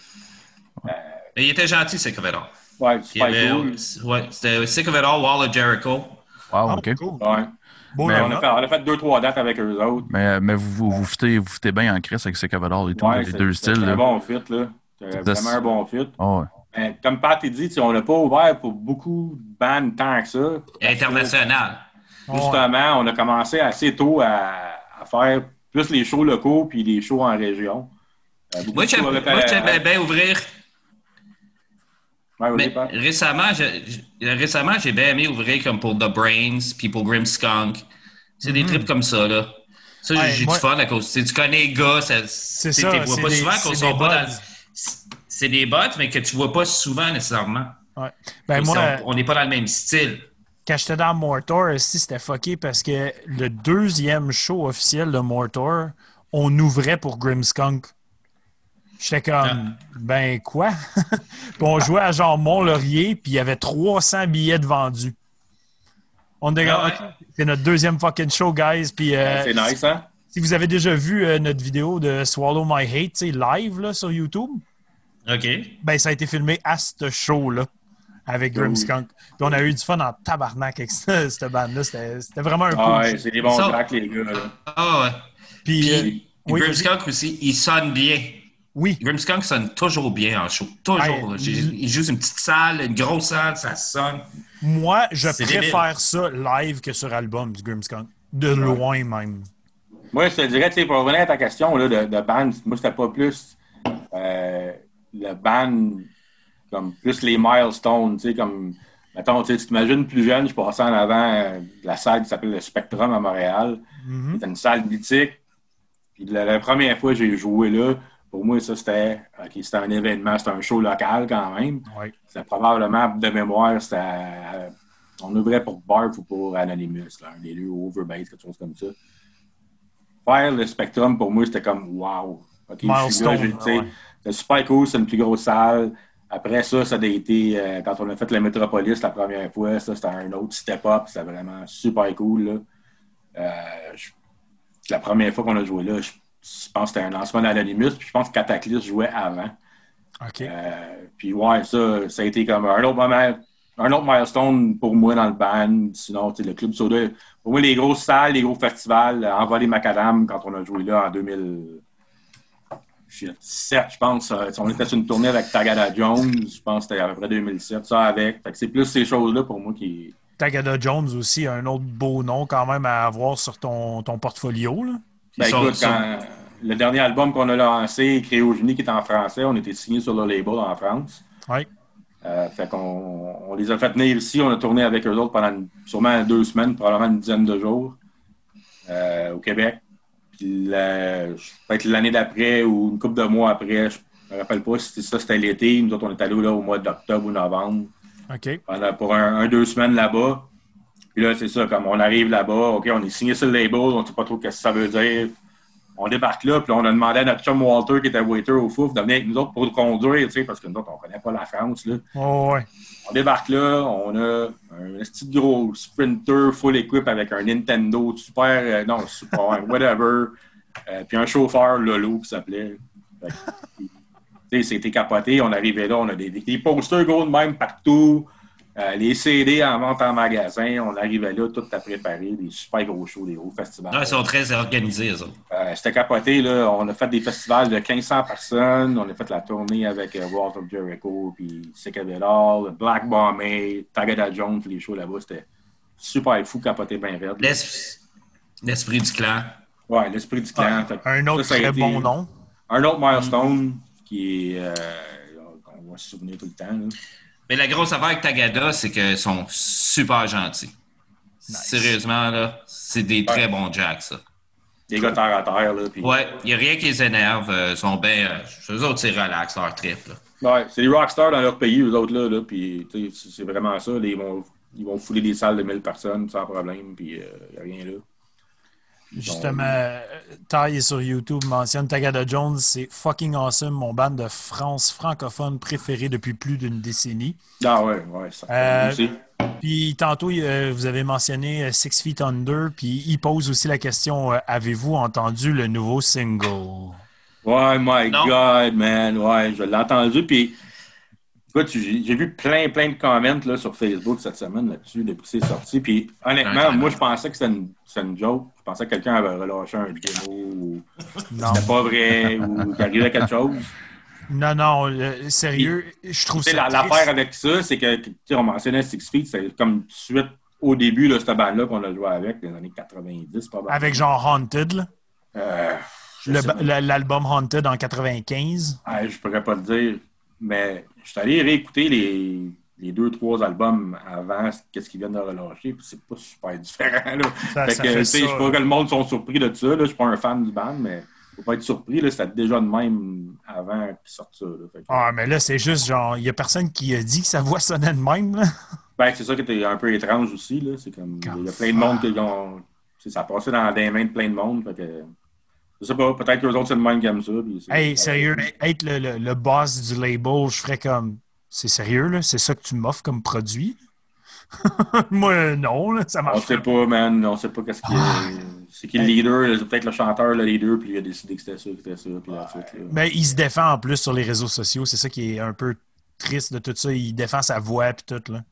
Mais il était gentil, Sick of It All. ouais, super avait- cool. Ouais, c'était Sick of It All, Wall of Jericho. Wow, Ah, OK. cool. Ouais. Mais on, a fait, on a fait deux, trois dates avec eux autres. Mais, mais vous, vous, vous, foutez, vous foutez bien en crise avec ces Cavador et tout, Ouais, les c'est- deux c'est styles. un là. bon fit, là. C'est De- vraiment un bon fit. Ah ouais. Mais comme Pat dit, on n'a pas ouvert pour beaucoup de bandes tant que ça. International. Justement, on a commencé assez tôt à, à faire plus les shows locaux puis les shows en région. Euh, beaucoup Moi, de j'aime- shows moi, européens. j'aimais bien ouvrir. Ouais, Mais récemment, j'ai- j'ai- récemment, j'ai bien aimé ouvrir comme pour The Brains, People Grim Skunk. C'est des trips comme ça, là. Ça, Ouais, j'ai moi- du fun à cause. Tu connais les gars, ça, C'est ça, tu vois c'est pas des- souvent, qu'on des pas dans C'est des bots, mais que tu vois pas souvent nécessairement. Ouais. Ben, moi, on- on n'est pas dans le même style. quand j'étais dans Mortor, aussi, c'était fucké parce que le deuxième show officiel de Mortor, on ouvrait pour Grimskunk. J'étais comme, ben quoi? puis on jouait à genre Mont-Laurier, puis il y avait 300 billets de vendus. On était Ah ouais. C'est notre deuxième fucking show, guys. Puis euh, C'est nice, hein? si vous avez déjà vu euh, notre vidéo de Swallow My Hate, tu sais, live là, sur YouTube, OK. ben ça a été filmé à ce show-là. avec Oui. Grimmskunk. Puis on a eu du fun en tabarnak avec cette, cette bande-là. C'était c'était vraiment un Ah ouais, c'est des bons tracks, les gars. Là. Ah ouais. Puis, euh, oui, Grimmskunk aussi, il sonne bien. oui, Grimmskunk sonne toujours bien en show. Toujours. Ouais. là. J'ai- Il joue une petite salle, une grosse salle, ça sonne. moi, je C'est préfère ça live que sur album du Grimmskunk. De loin même. Moi, je te dirais, tu sais, pour revenir à ta question là, de, de band, moi, c'était pas plus euh, le band comme plus les milestones, tu sais, comme, mettons, tu sais, tu t'imagines plus jeune, je passais en avant euh, de la salle qui s'appelle le Spectrum à Montréal. Mhm. C'était une salle mythique. Puis la, la première fois que j'ai joué là, pour moi, ça, c'était OK, c'était un événement, c'était un show local quand même. Ouais. C'était probablement de mémoire, c'était on ouvrait pour Barf ou pour Anonymous, là, un des deux, Overbase, quelque chose comme ça. Faire le Spectrum, pour moi, c'était comme wow. OK, je suis là, C'était super cool, c'est une plus grosse salle. Après ça, ça a été, euh, quand on a fait le Metropolis la première fois, ça, c'était un autre step-up. C'était vraiment super cool. Là. Euh, je- la première fois qu'on a joué là, je, je pense que c'était un lancement d'Anonymous, puis je pense que Cataclysm jouait avant. OK. Euh, puis ouais, ça, ça a été comme un autre moment, un autre milestone pour moi dans le band. Sinon, tu sais, le Club Soda, pour moi, les grosses salles, les gros festivals, Envolé Macadam, quand on a joué là en 2017, je pense, euh, on était sur une tournée avec Tagada Jones, je pense que c'était à peu près 2007, ça avec. Fait que c'est plus ces choses-là pour moi qui. Tagada Jones aussi, un autre beau nom quand même à avoir sur ton, ton portfolio. Là. Ben, écoute, sont- quand le dernier album qu'on a lancé, Créogénie, qui est en français, on était signé sur le label en France. Ouais. Euh, fait qu'on on les a fait venir ici. On a tourné avec eux autres pendant une- sûrement deux semaines, probablement une dizaine de jours euh, au Québec. La- peut-être l'année d'après ou une couple de mois après, je me rappelle pas si c'était ça, c'était l'été. Nous autres, on est allés là au mois d'octobre ou novembre OK. pendant, pour un, un, deux semaines là-bas. Puis là, c'est ça, comme on arrive là-bas, OK, on est signé sur le label, on ne sait pas trop ce que ça veut dire. On débarque là, puis on a demandé à notre chum Walter, qui était waiter au Fouf, de venir avec nous autres pour conduire, tu sais, parce que nous autres, on ne connaît pas la France, là. Oh, ouais. On débarque là, on a un petit gros sprinter full equip avec un Nintendo super, euh, non, super, whatever. Euh, puis un chauffeur Lolo qui s'appelait. C'était capoté. On arrivait là, on a des, des posters gros de même partout. Euh, les CD en vente en magasin. On arrivait là, tout à préparer, des super gros shows, des gros festivals. Non, ils sont très organisés, autres. Euh, C'était capoté, là. On a fait des festivals de 1500 personnes. On a fait la tournée avec euh, of Jericho, puis Sick of It All, Black Bombay, Tagada Jones, les shows là-bas. C'était super fou, capoté bien. L'es- L'esprit du clan. Ouais, l'esprit du clan. Un autre ça, ça très bon nom. Un autre milestone qui est. euh, qu'on va se souvenir tout le temps. là. Mais la grosse affaire avec Tagada, c'est qu'ils sont super gentils. Sérieusement, là, c'est des très bons jacks, ça. Les gars terre à terre, là. Ouais, il n'y a rien qui les énerve. euh, Ils sont bien. euh, eux autres, c'est relax, leur trip. Là. Ouais, c'est des rockstars dans leur pays, eux autres, là. là puis, c'est vraiment ça. là, ils, vont, ils vont fouler des salles de 1000 personnes sans problème, puis il n'y a rien là. Justement, euh, Ty sur YouTube mentionne Tagada Jones, c'est fucking awesome, mon band de France francophone préféré depuis plus d'une décennie. Ah ouais, ouais, ça. Euh. Puis tantôt, euh, vous avez mentionné Six Feet Under, puis il pose aussi la question avez-vous entendu le nouveau single? Ouais, my Non. God, man. Ouais, je l'ai entendu. Puis, écoute, j'ai vu plein, plein de comments là, sur Facebook cette semaine là-dessus, depuis que c'est sorti. Puis, honnêtement, Ouais, moi, je pensais que c'était une, une joke. Je pensais que quelqu'un avait relâché un démo ou c'était pas vrai ou qu'il arrivait quelque chose. non, non, euh, sérieux, je trouve ça. L'affaire avec ça, c'est que, on mentionnait Six Feet, c'est comme tout de suite au début de cette bande-là qu'on a joué avec, les années 90, probablement. Avec genre Haunted, là. Euh, Le- le- l'album Haunted en 95. Ah, je pourrais pas te dire, mais je suis allé réécouter les, les deux, trois albums avant qu'est-ce qu'ils viennent de relâcher, puis c'est pas super différent. Là. Ça- fait ça que, fait ça. je sais pas que le monde sont surpris de ça. Là. Je suis pas un fan du band, mais faut pas être surpris. Là. C'était déjà de même avant qu'ils sortent ça. Là. Que- Ah, mais là, c'est juste genre, il y a personne qui a dit que sa voix sonnait de même, là? Ben, c'est ça qui était un peu étrange aussi. Là. C'est comme, il y a plein de monde qui ont. Ça a passé dans les mains de plein de monde. Fait que, je sais pas, peut-être que les autres, c'est le même aiment ça. puis Hey, sérieux, être le, le- le boss du label, je ferais comme. C'est sérieux, là? C'est ça que tu m'offres comme produit? Moi, non, là, ça On marche sait pas, man. On sait pas qu'est-ce qui est. C'est qui le leader. là. C'est peut-être le chanteur, le leader, puis il a décidé que c'était ça, que c'était ça. Puis suite, là. Mais il se défend en plus sur les réseaux sociaux. C'est ça qui est un peu triste de tout ça. Il défend sa voix et tout. Là.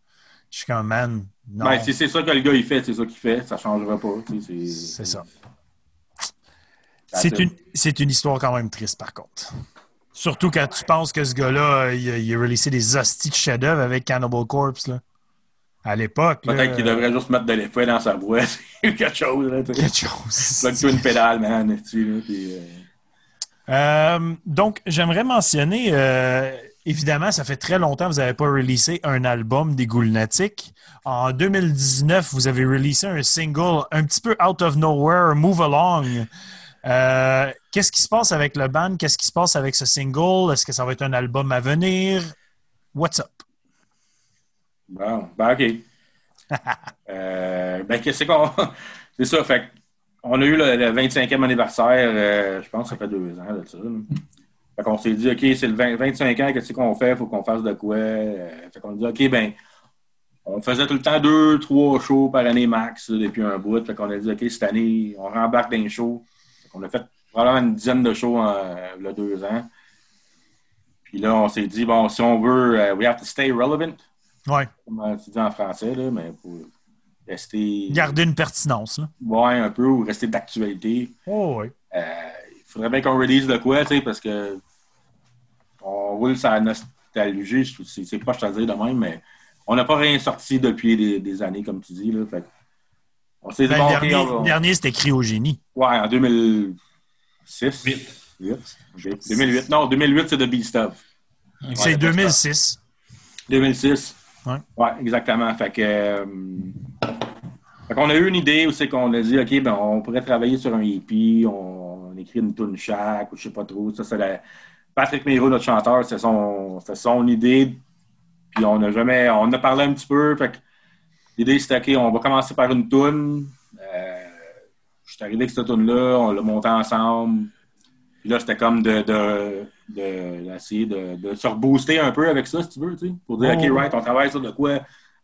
Je suis comme, man, non. Ben, si c'est ça que le gars il fait, c'est ça qu'il fait. Ça changera pas. C'est ça. C'est une, c'est une histoire quand même triste, par contre. Surtout quand tu penses que ce gars-là, il, a- il a releasé des hosties de chef-d'œuvre avec Cannibal Corpse. Là. À l'époque. Peut-être qu'il devrait juste mettre de l'effet dans sa voix. C'est quelque chose. Là. Quelque chose. Plug-toi une pédale, man. là, euh, Euh, donc, j'aimerais mentionner, euh, évidemment, ça fait très longtemps que vous n'avez pas releasé un album des Ghoulnatiques. En 2019, vous avez releasé un single un petit peu out of nowhere, Move Along. Euh, Qu'est-ce qui se passe avec le band? Qu'est-ce qui se passe avec ce single? Est-ce que ça va être un album à venir? What's up? Bon, ben OK. euh, ben, qu'est-ce qu'on. C'est ça, fait on a eu le, le 25e anniversaire, euh, je pense que ça fait deux ans de ça. Fait qu'on s'est dit, OK, c'est le 20 25 ans, qu'est-ce qu'on fait? Il faut qu'on fasse de quoi? Fait qu'on a dit, OK, ben, on faisait tout le temps deux, trois shows par année max là, depuis un bout. Fait qu'on a dit, OK, cette année, on rembarque dans les qu'on a fait probablement une dizaine de shows euh, là, deux ans. Puis là, on s'est dit, bon, si on veut, euh, we have to stay relevant Ouais. comment tu dis en français, là, mais pour rester. Garder une pertinence. Là. Ouais, un peu, ou rester d'actualité. Oh, oui. Euh, il faudrait bien qu'on release de quoi, tu sais, parce que on roule sa nostalgie, c'est pas je te le dis de même, mais on n'a pas rien sorti depuis des, des années, comme tu dis, là. Fait on s'est Ben, le ok, dernier, on dernier, c'était Cryogénie. Ouais, en 2006. Huit. 8. Ok. 2008. Non, 2008, c'est The Beast of. C'est Ouais, 2006. 2006. Ouais. Ouais, exactement. Fait que. euh, fait qu'on a eu une idée où c'est qu'on a dit, OK, ben, on pourrait travailler sur un EP, on, on écrit une tune chaque, ou je sais pas trop. Ça, c'est la- Patrick Miro, notre chanteur, c'est son, c'est son idée. Puis on a jamais. On en a parlé un petit peu. Fait que l'idée, c'était, OK, on va commencer par une tune. Euh, je suis arrivé avec cette tune-là, on l'a montée ensemble. Puis là, c'était comme de, de, de- d'essayer de, de se rebooster un peu avec ça, si tu veux, tu sais, pour dire. OK, right, on travaille sur de quoi,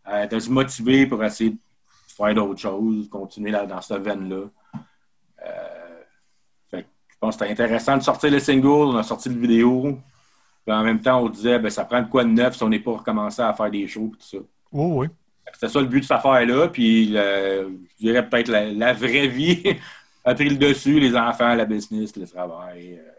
euh, de se motiver pour essayer de faire d'autres choses, continuer là, dans cette veine-là. Euh, fait que je pense que c'était intéressant de sortir le single, on a sorti le vidéo. Puis en même temps, on disait, ben, ça prend de quoi de neuf si on n'est pas recommencé à faire des shows et tout ça. Oh, oui. C'était ça le but de cette affaire-là. Puis le- je dirais peut-être la, la vraie vie a pris le dessus, les enfants, la business, le travail, euh,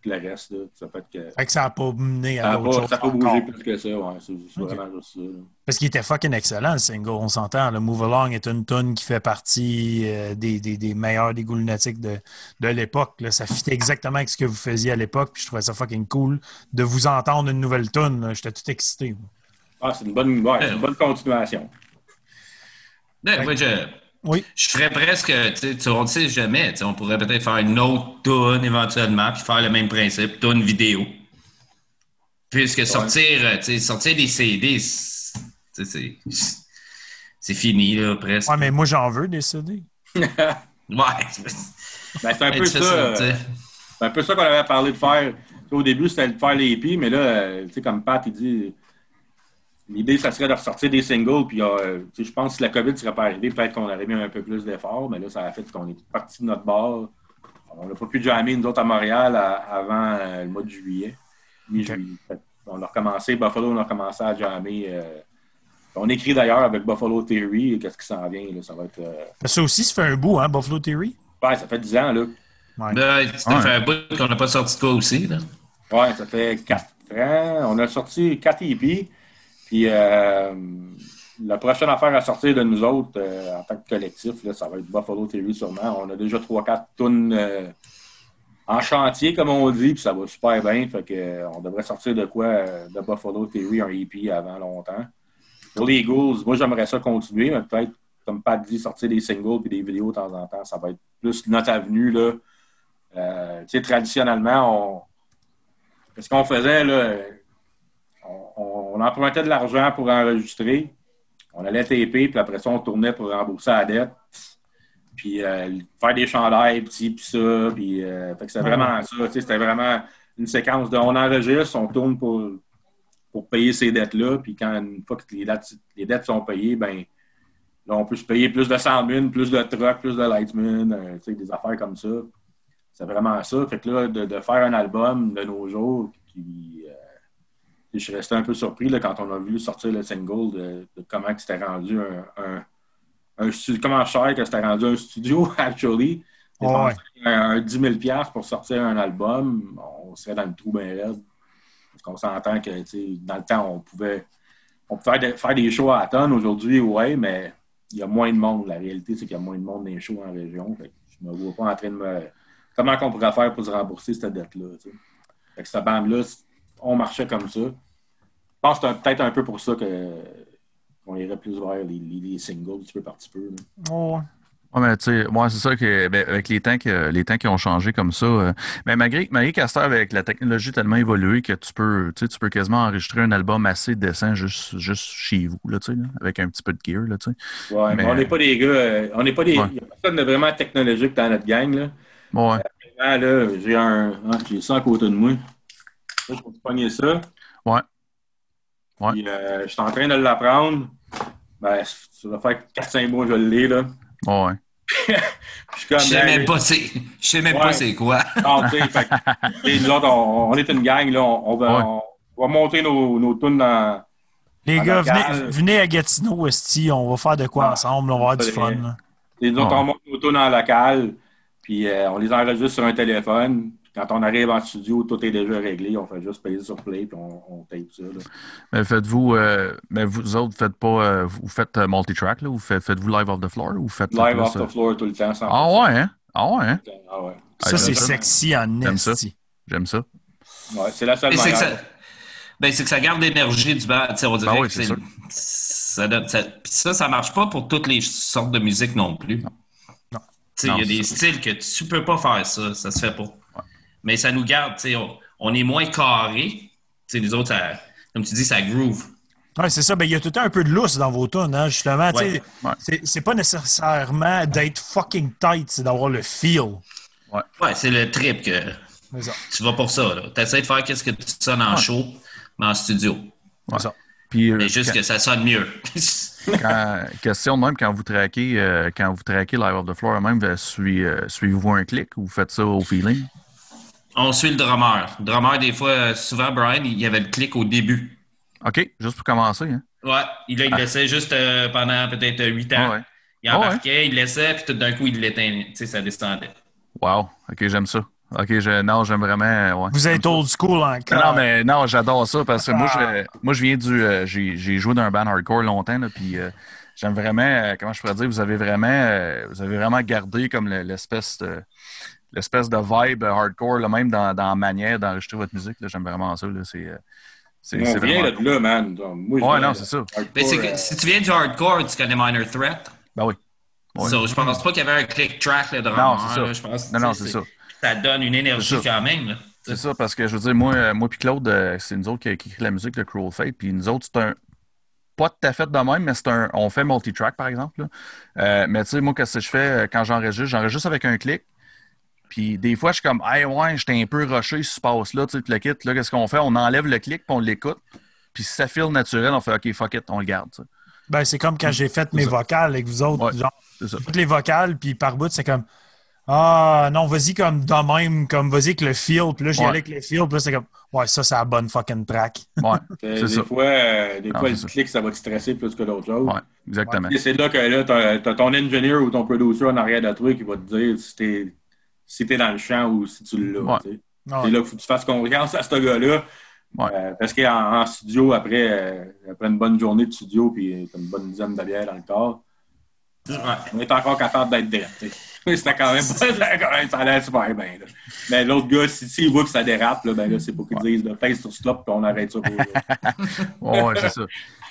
puis le reste. Là. Ça fait que Fait que ça n'a pas mené à n'a d'autres choses ça a pas encore. bougé plus que ça. Ouais, c'est vraiment juste ça. là. Parce qu'il était fucking excellent, le single, on s'entend. Le Move Along est une tune qui fait partie euh, des, des, des meilleurs des Ghoulnatiques de, de l'époque. là. Ça fitait exactement avec ce que vous faisiez à l'époque, puis je trouvais ça fucking cool de vous entendre une nouvelle tune. J'étais tout excité. moi. Ah, c'est une bonne, ouais, c'est une bonne continuation. Ouais, moi, je, Oui. je ferais presque, tu sais, on ne sait jamais. tu sais, On pourrait peut-être faire une autre tune éventuellement, puis faire le même principe, tune vidéo. Puisque sortir, euh, tu sais, sortir des CD, c'est tu sais, c'est- c'est fini, là, presque. Ouais, mais moi, j'en veux des CD. Ouais. Ben, c'est un peu ça. euh. C'est un peu ça qu'on avait parlé de faire. Au début, c'était de faire les hippies, mais là, euh, tu sais, comme Pat, il dit, l'idée, ça serait de ressortir des singles. Puis, euh, je pense que si la COVID ne serait pas arrivée, peut-être qu'on aurait mis un peu plus d'efforts. Mais là, ça a fait qu'on est parti de notre bord. On n'a pas pu jammer, nous autres, à Montréal à- avant euh, le mois de juillet. Mi-juillet. On a recommencé, Buffalo, on a commencé à jammer. euh, on écrit d'ailleurs avec Buffalo Theory, qu'est-ce qui s'en vient. Là, ça va être. euh, Ça aussi, ça fait un bout, hein, Buffalo Theory? ouais, ça fait 10 ans, là. Ouais. Ben, ça Ouais. fait un bout qu'on n'a pas sorti de toi aussi, là. Ouais, ça fait quatre ans. On a sorti quatre EP. Puis euh, la prochaine affaire à sortir de nous autres euh, en tant que collectif, là, ça va être Buffalo Theory sûrement. On a déjà trois, quatre tonnes euh, en chantier, comme on dit, puis ça va super bien. Fait que, euh, on devrait sortir de quoi euh, de Buffalo Theory, un EP avant longtemps. Pour les Eagles, moi j'aimerais ça continuer, mais peut-être, comme Pat dit, sortir des singles et des vidéos de temps en temps, ça va être plus notre avenue. Là. Euh, traditionnellement, on, ce qu'on faisait, là, on, empruntait de l'argent pour enregistrer. On allait taper, puis après ça, on tournait pour rembourser la dette. Puis euh, faire des chandails, puis puis ça. Puis, euh, fait que c'était vraiment ça. C'était vraiment une séquence de on enregistre, on tourne pour, pour payer ces dettes-là. Puis quand une fois que les dettes, les dettes sont payées, ben là, on peut se payer plus de sandmen, plus de trucks, plus de lightmen, euh, tu sais, des affaires comme ça. C'est vraiment ça. Fait que là, de, de faire un album de nos jours qui. Je suis resté un peu surpris là, quand on a vu sortir le single de, de comment c'était rendu un, un, comment cher que c'était rendu un studio, actually. Ouais. Un, un 10 000 pour sortir un album, on serait dans le trou bien raide. Parce qu'on s'entend que, dans le temps, on pouvait, on pouvait faire des, faire des shows à la tonne. Aujourd'hui, ouais, mais il y a moins de monde. La réalité, c'est qu'il y a moins de monde dans les shows en région. Fait je me vois pas en train de me... Comment qu'on pourrait faire pour se rembourser cette dette-là, cette bande-là, on marchait comme ça. Je pense que c'est peut-être un peu pour ça qu'on irait plus vers les, les- les singles, petit peu par petit peu. là. Ouais. Ouais, mais tu sais, moi, c'est ça que, ben, avec les temps, que, les temps qui ont changé comme ça. euh, mais malgré, malgré heure, avec la technologie tellement évoluée que tu peux, tu sais, tu peux quasiment enregistrer un album assez décent juste, juste chez vous, là, tu sais, là, avec un petit peu de gear, là, tu sais. Ouais, mais, Mais- on n'est pas des gars. euh, on n'est pas des. Ouais. Il n'y a personne de vraiment technologique dans notre gang. Là. Ouais, Ah, là, j'ai un. ah, j'ai ça à côté de moi. Là, je vais te pogner ça. Ouais. Ouais. Euh, je suis en train de l'apprendre. Ben, ça va faire 4-5 mois que je l'ai, là. ouais. Je. Je sais même pas c'est, je sais même Ouais. pas c'est quoi. Non, tu sais, fait que, et nous autres, on, on est une gang, là. On, on va, Ouais. on va monter nos, nos tunes dans. Les gars, venez, venez à Gatineau, Esti, on va faire de quoi Ouais. ensemble, on va avoir du fun. là. Nous autres, Ouais. on monte nos tunes en local. Puis euh, on les enregistre sur un téléphone. Quand on arrive en studio, tout est déjà réglé. On fait juste payer sur play. Puis on, on tape ça. Là. Mais faites-vous, euh, mais vous autres, faites pas, euh, vous faites euh, multi-track, là, ou faites, faites-vous live off the floor, ou faites Live off the floor tout le temps. sans- Ah ouais, hein? Ah ouais, hein? Ah ouais. Ça, c'est ça. sexy en J'aime ça. Esti. J'aime ça. Ouais, c'est la seule manière. ça, ben, c'est que ça garde l'énergie du band. Tu sais, On dirait Ben oui, que c'est c'est- sûr. ça, donne- ça, puis ça, ça marche pas pour toutes les sortes de musique non plus. Non. Tu sais, Il y a des styles que tu peux pas faire ça, ça se fait pas. Mais ça nous garde, tu sais, on, on est moins carré. Tu sais, les autres, ça- comme tu dis, ça groove. Ouais, c'est ça. Ben, il y a tout le temps un peu de lousse dans vos tunes, hein, justement. tu sais. Ouais. Ouais. C'est pas nécessairement d'être fucking tight, c'est d'avoir le feel. Ouais, c'est le trip que tu vas pour ça. Tu essaies de faire qu'est-ce que tu sonnes en Ouais. show, mais en studio. C'est ça. Puis, euh, Mais juste quand- que ça sonne mieux. quand- question de même, quand vous traquez, euh, quand vous traquez live off the floor, même, euh, suivez-vous un clic ou vous faites ça au feeling? On suit le drummer. Le drummer, des fois, euh, souvent, Brian, il y avait le clic au début. OK, juste pour commencer, hein? Ouais, il, il laissait juste euh, pendant peut-être 8 ans. Ah ouais. Il Ah ouais. embarquait, il laissait, puis tout d'un coup, il l'éteignait. Tu sais, ça descendait. Wow, OK, j'aime ça. OK, je, non, j'aime vraiment. euh, ouais. Vous êtes old school encore. non, mais non, j'adore ça parce que moi, Ah. je, moi, je viens du. euh, j'ai j'ai joué dans un band hardcore longtemps, là, puis euh, j'aime vraiment. euh, comment je pourrais dire, vous avez vraiment, euh, vous avez vraiment gardé comme le- l'espèce de. L'espèce de vibe hardcore, là, même dans, dans la manière d'enregistrer votre musique. là, J'aime vraiment ça. là, C'est euh, c'est- On c'est vient vraiment de là, man. Donc, Moi, je Ouais, non, de- c'est ça. hardcore, Mais c'est que euh, si tu viens du hardcore, tu connais Minor Threat? Ben oui. Ouais. So, je pense pas qu'il y avait un click track le drummer. Non, c'est ça. là, je pense, Non, non, c'est ça. Ça donne une énergie quand même. là. C'est ça, parce que je veux dire, moi, euh, moi puis Claude, c'est nous autres qui, qui écrit la musique de Cruel Fate. Puis nous autres, c'est un. Pas tout à fait de même, mais c'est un. On fait multi-track, par exemple. là. Euh, mais tu sais, moi, qu'est-ce que je fais quand j'enregistre? J'enregistre avec un clic. Puis des fois, je suis comme, hey, ouais, j'étais un peu rushé sur ce passe-là, tu sais, le kit. Là, qu'est-ce qu'on fait? On enlève le clic, puis on l'écoute. Puis si ça file naturel, on fait, OK, fuck it, on le garde. Ben, c'est comme quand j'ai fait mes ça. vocales avec vous autres. Ouais. Genre, toutes les vocales, puis par bout, c'est comme Ah non, vas-y comme de même, comme vas-y avec le feel. Puis là, j'y Ouais. allais avec le feel, puis là, c'est comme Ouais, ça, c'est la bonne fucking track. Ouais, euh, c'est des ça. fois, euh, des fois le ça. clic, ça va te stresser plus que d'autres choses. ouais, exactement. Et c'est là que là, t'as, t'as ton engineer ou ton producer en arrière de toi qui va te dire si t'es, si t'es dans le champ ou si tu l'as. Ouais. Ah, C'est là qu'il faut que tu fasses confiance à ce gars-là. Ouais. Euh, parce qu'en en studio, après, euh, après une bonne journée de studio, puis t'as une bonne dizaine de bières dans le corps, Ouais. on est encore capable d'être direct. C'était quand même pas quand même, ça allait super bien. là. Mais l'autre gars, si- s'il voit que ça dérape, là, ben là, c'est pour qu'il dise le face sur stop puis on arrête ça pour Ouais, c'est ça.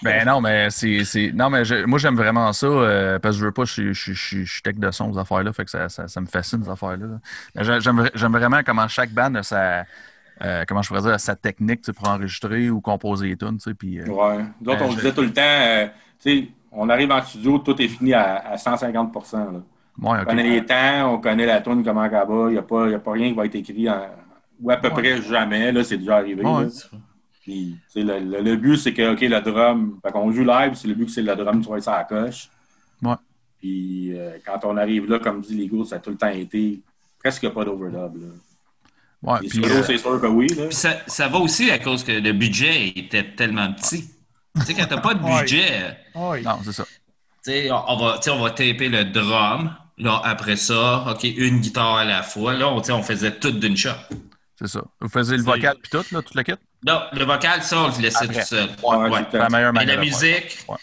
Ben non, mais c'est. Non, mais je- moi, j'aime vraiment ça euh, parce que je veux pas, je, suis- je, je, tech de son, ces affaires-là. Fait que ça, ça, ça me fascine, ces affaires-là. J'aime vra- j'aime vraiment comment chaque band a sa. euh, comment je pourrais dire, sa technique tu sais, pour enregistrer ou composer les tunes. tu sais, Puis, euh, Ouais. Nous autres, Ben, on disait tout le temps, tu sais, on arrive en studio, tout est fini à, à 150 là. Ouais, On connaît les temps, on connaît la tune comment elle va. Il n'y a, pas- il y a pas rien qui va être écrit en, ou à peu près jamais. Là, c'est déjà arrivé. Ouais. Puis, le, le- le but, c'est que, OK, le drum, fait qu'on joue live, c'est le but que c'est le drum, tu vois, ça à la coche. Ouais. Puis, euh, quand on arrive là, comme dit les gars, ça a tout le temps été presque pas d'overdub. là. Ouais, Les puis, solos, euh, c'est sûr que oui. Là. Ça, ça va aussi à cause que le budget était tellement petit. Tu sais, quand t'as pas de budget, Oui. non, c'est ça. tu sais, on on va, tu sais, on va taper le drum. Là, après ça, OK, une guitare à la fois. Là, on, faisait tout d'une shot. C'est ça. Vous faisiez le vocal puis tout, là, toute la kit? Non, le vocal, ça, on le laissait Après. tout seul. Ouais, la meilleure Mais manière la de faire. musique, Ouais.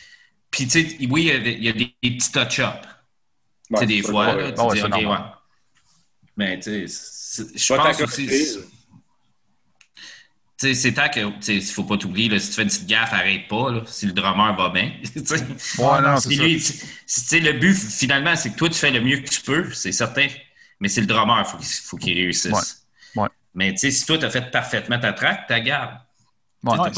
puis tu sais, oui, il y a des, il y a des petits touch-ups. Tu Ouais, sais, des fois, là, tu dis, OK, ouais. Mais tu sais, je Pas pense aussi... c'est tant que, il faut pas t'oublier, là, si tu fais une petite gaffe, arrête pas, là, si le drummer va bien. Ouais, non, c'est lui, le but, finalement, c'est que toi, tu fais le mieux que tu peux, c'est certain. Mais c'est le drummer, faut qu'il faut qu'il réussisse. Ouais. Ouais. Mais tu sais, si toi, tu as fait parfaitement ta track, ta garde. Ouais. Pas-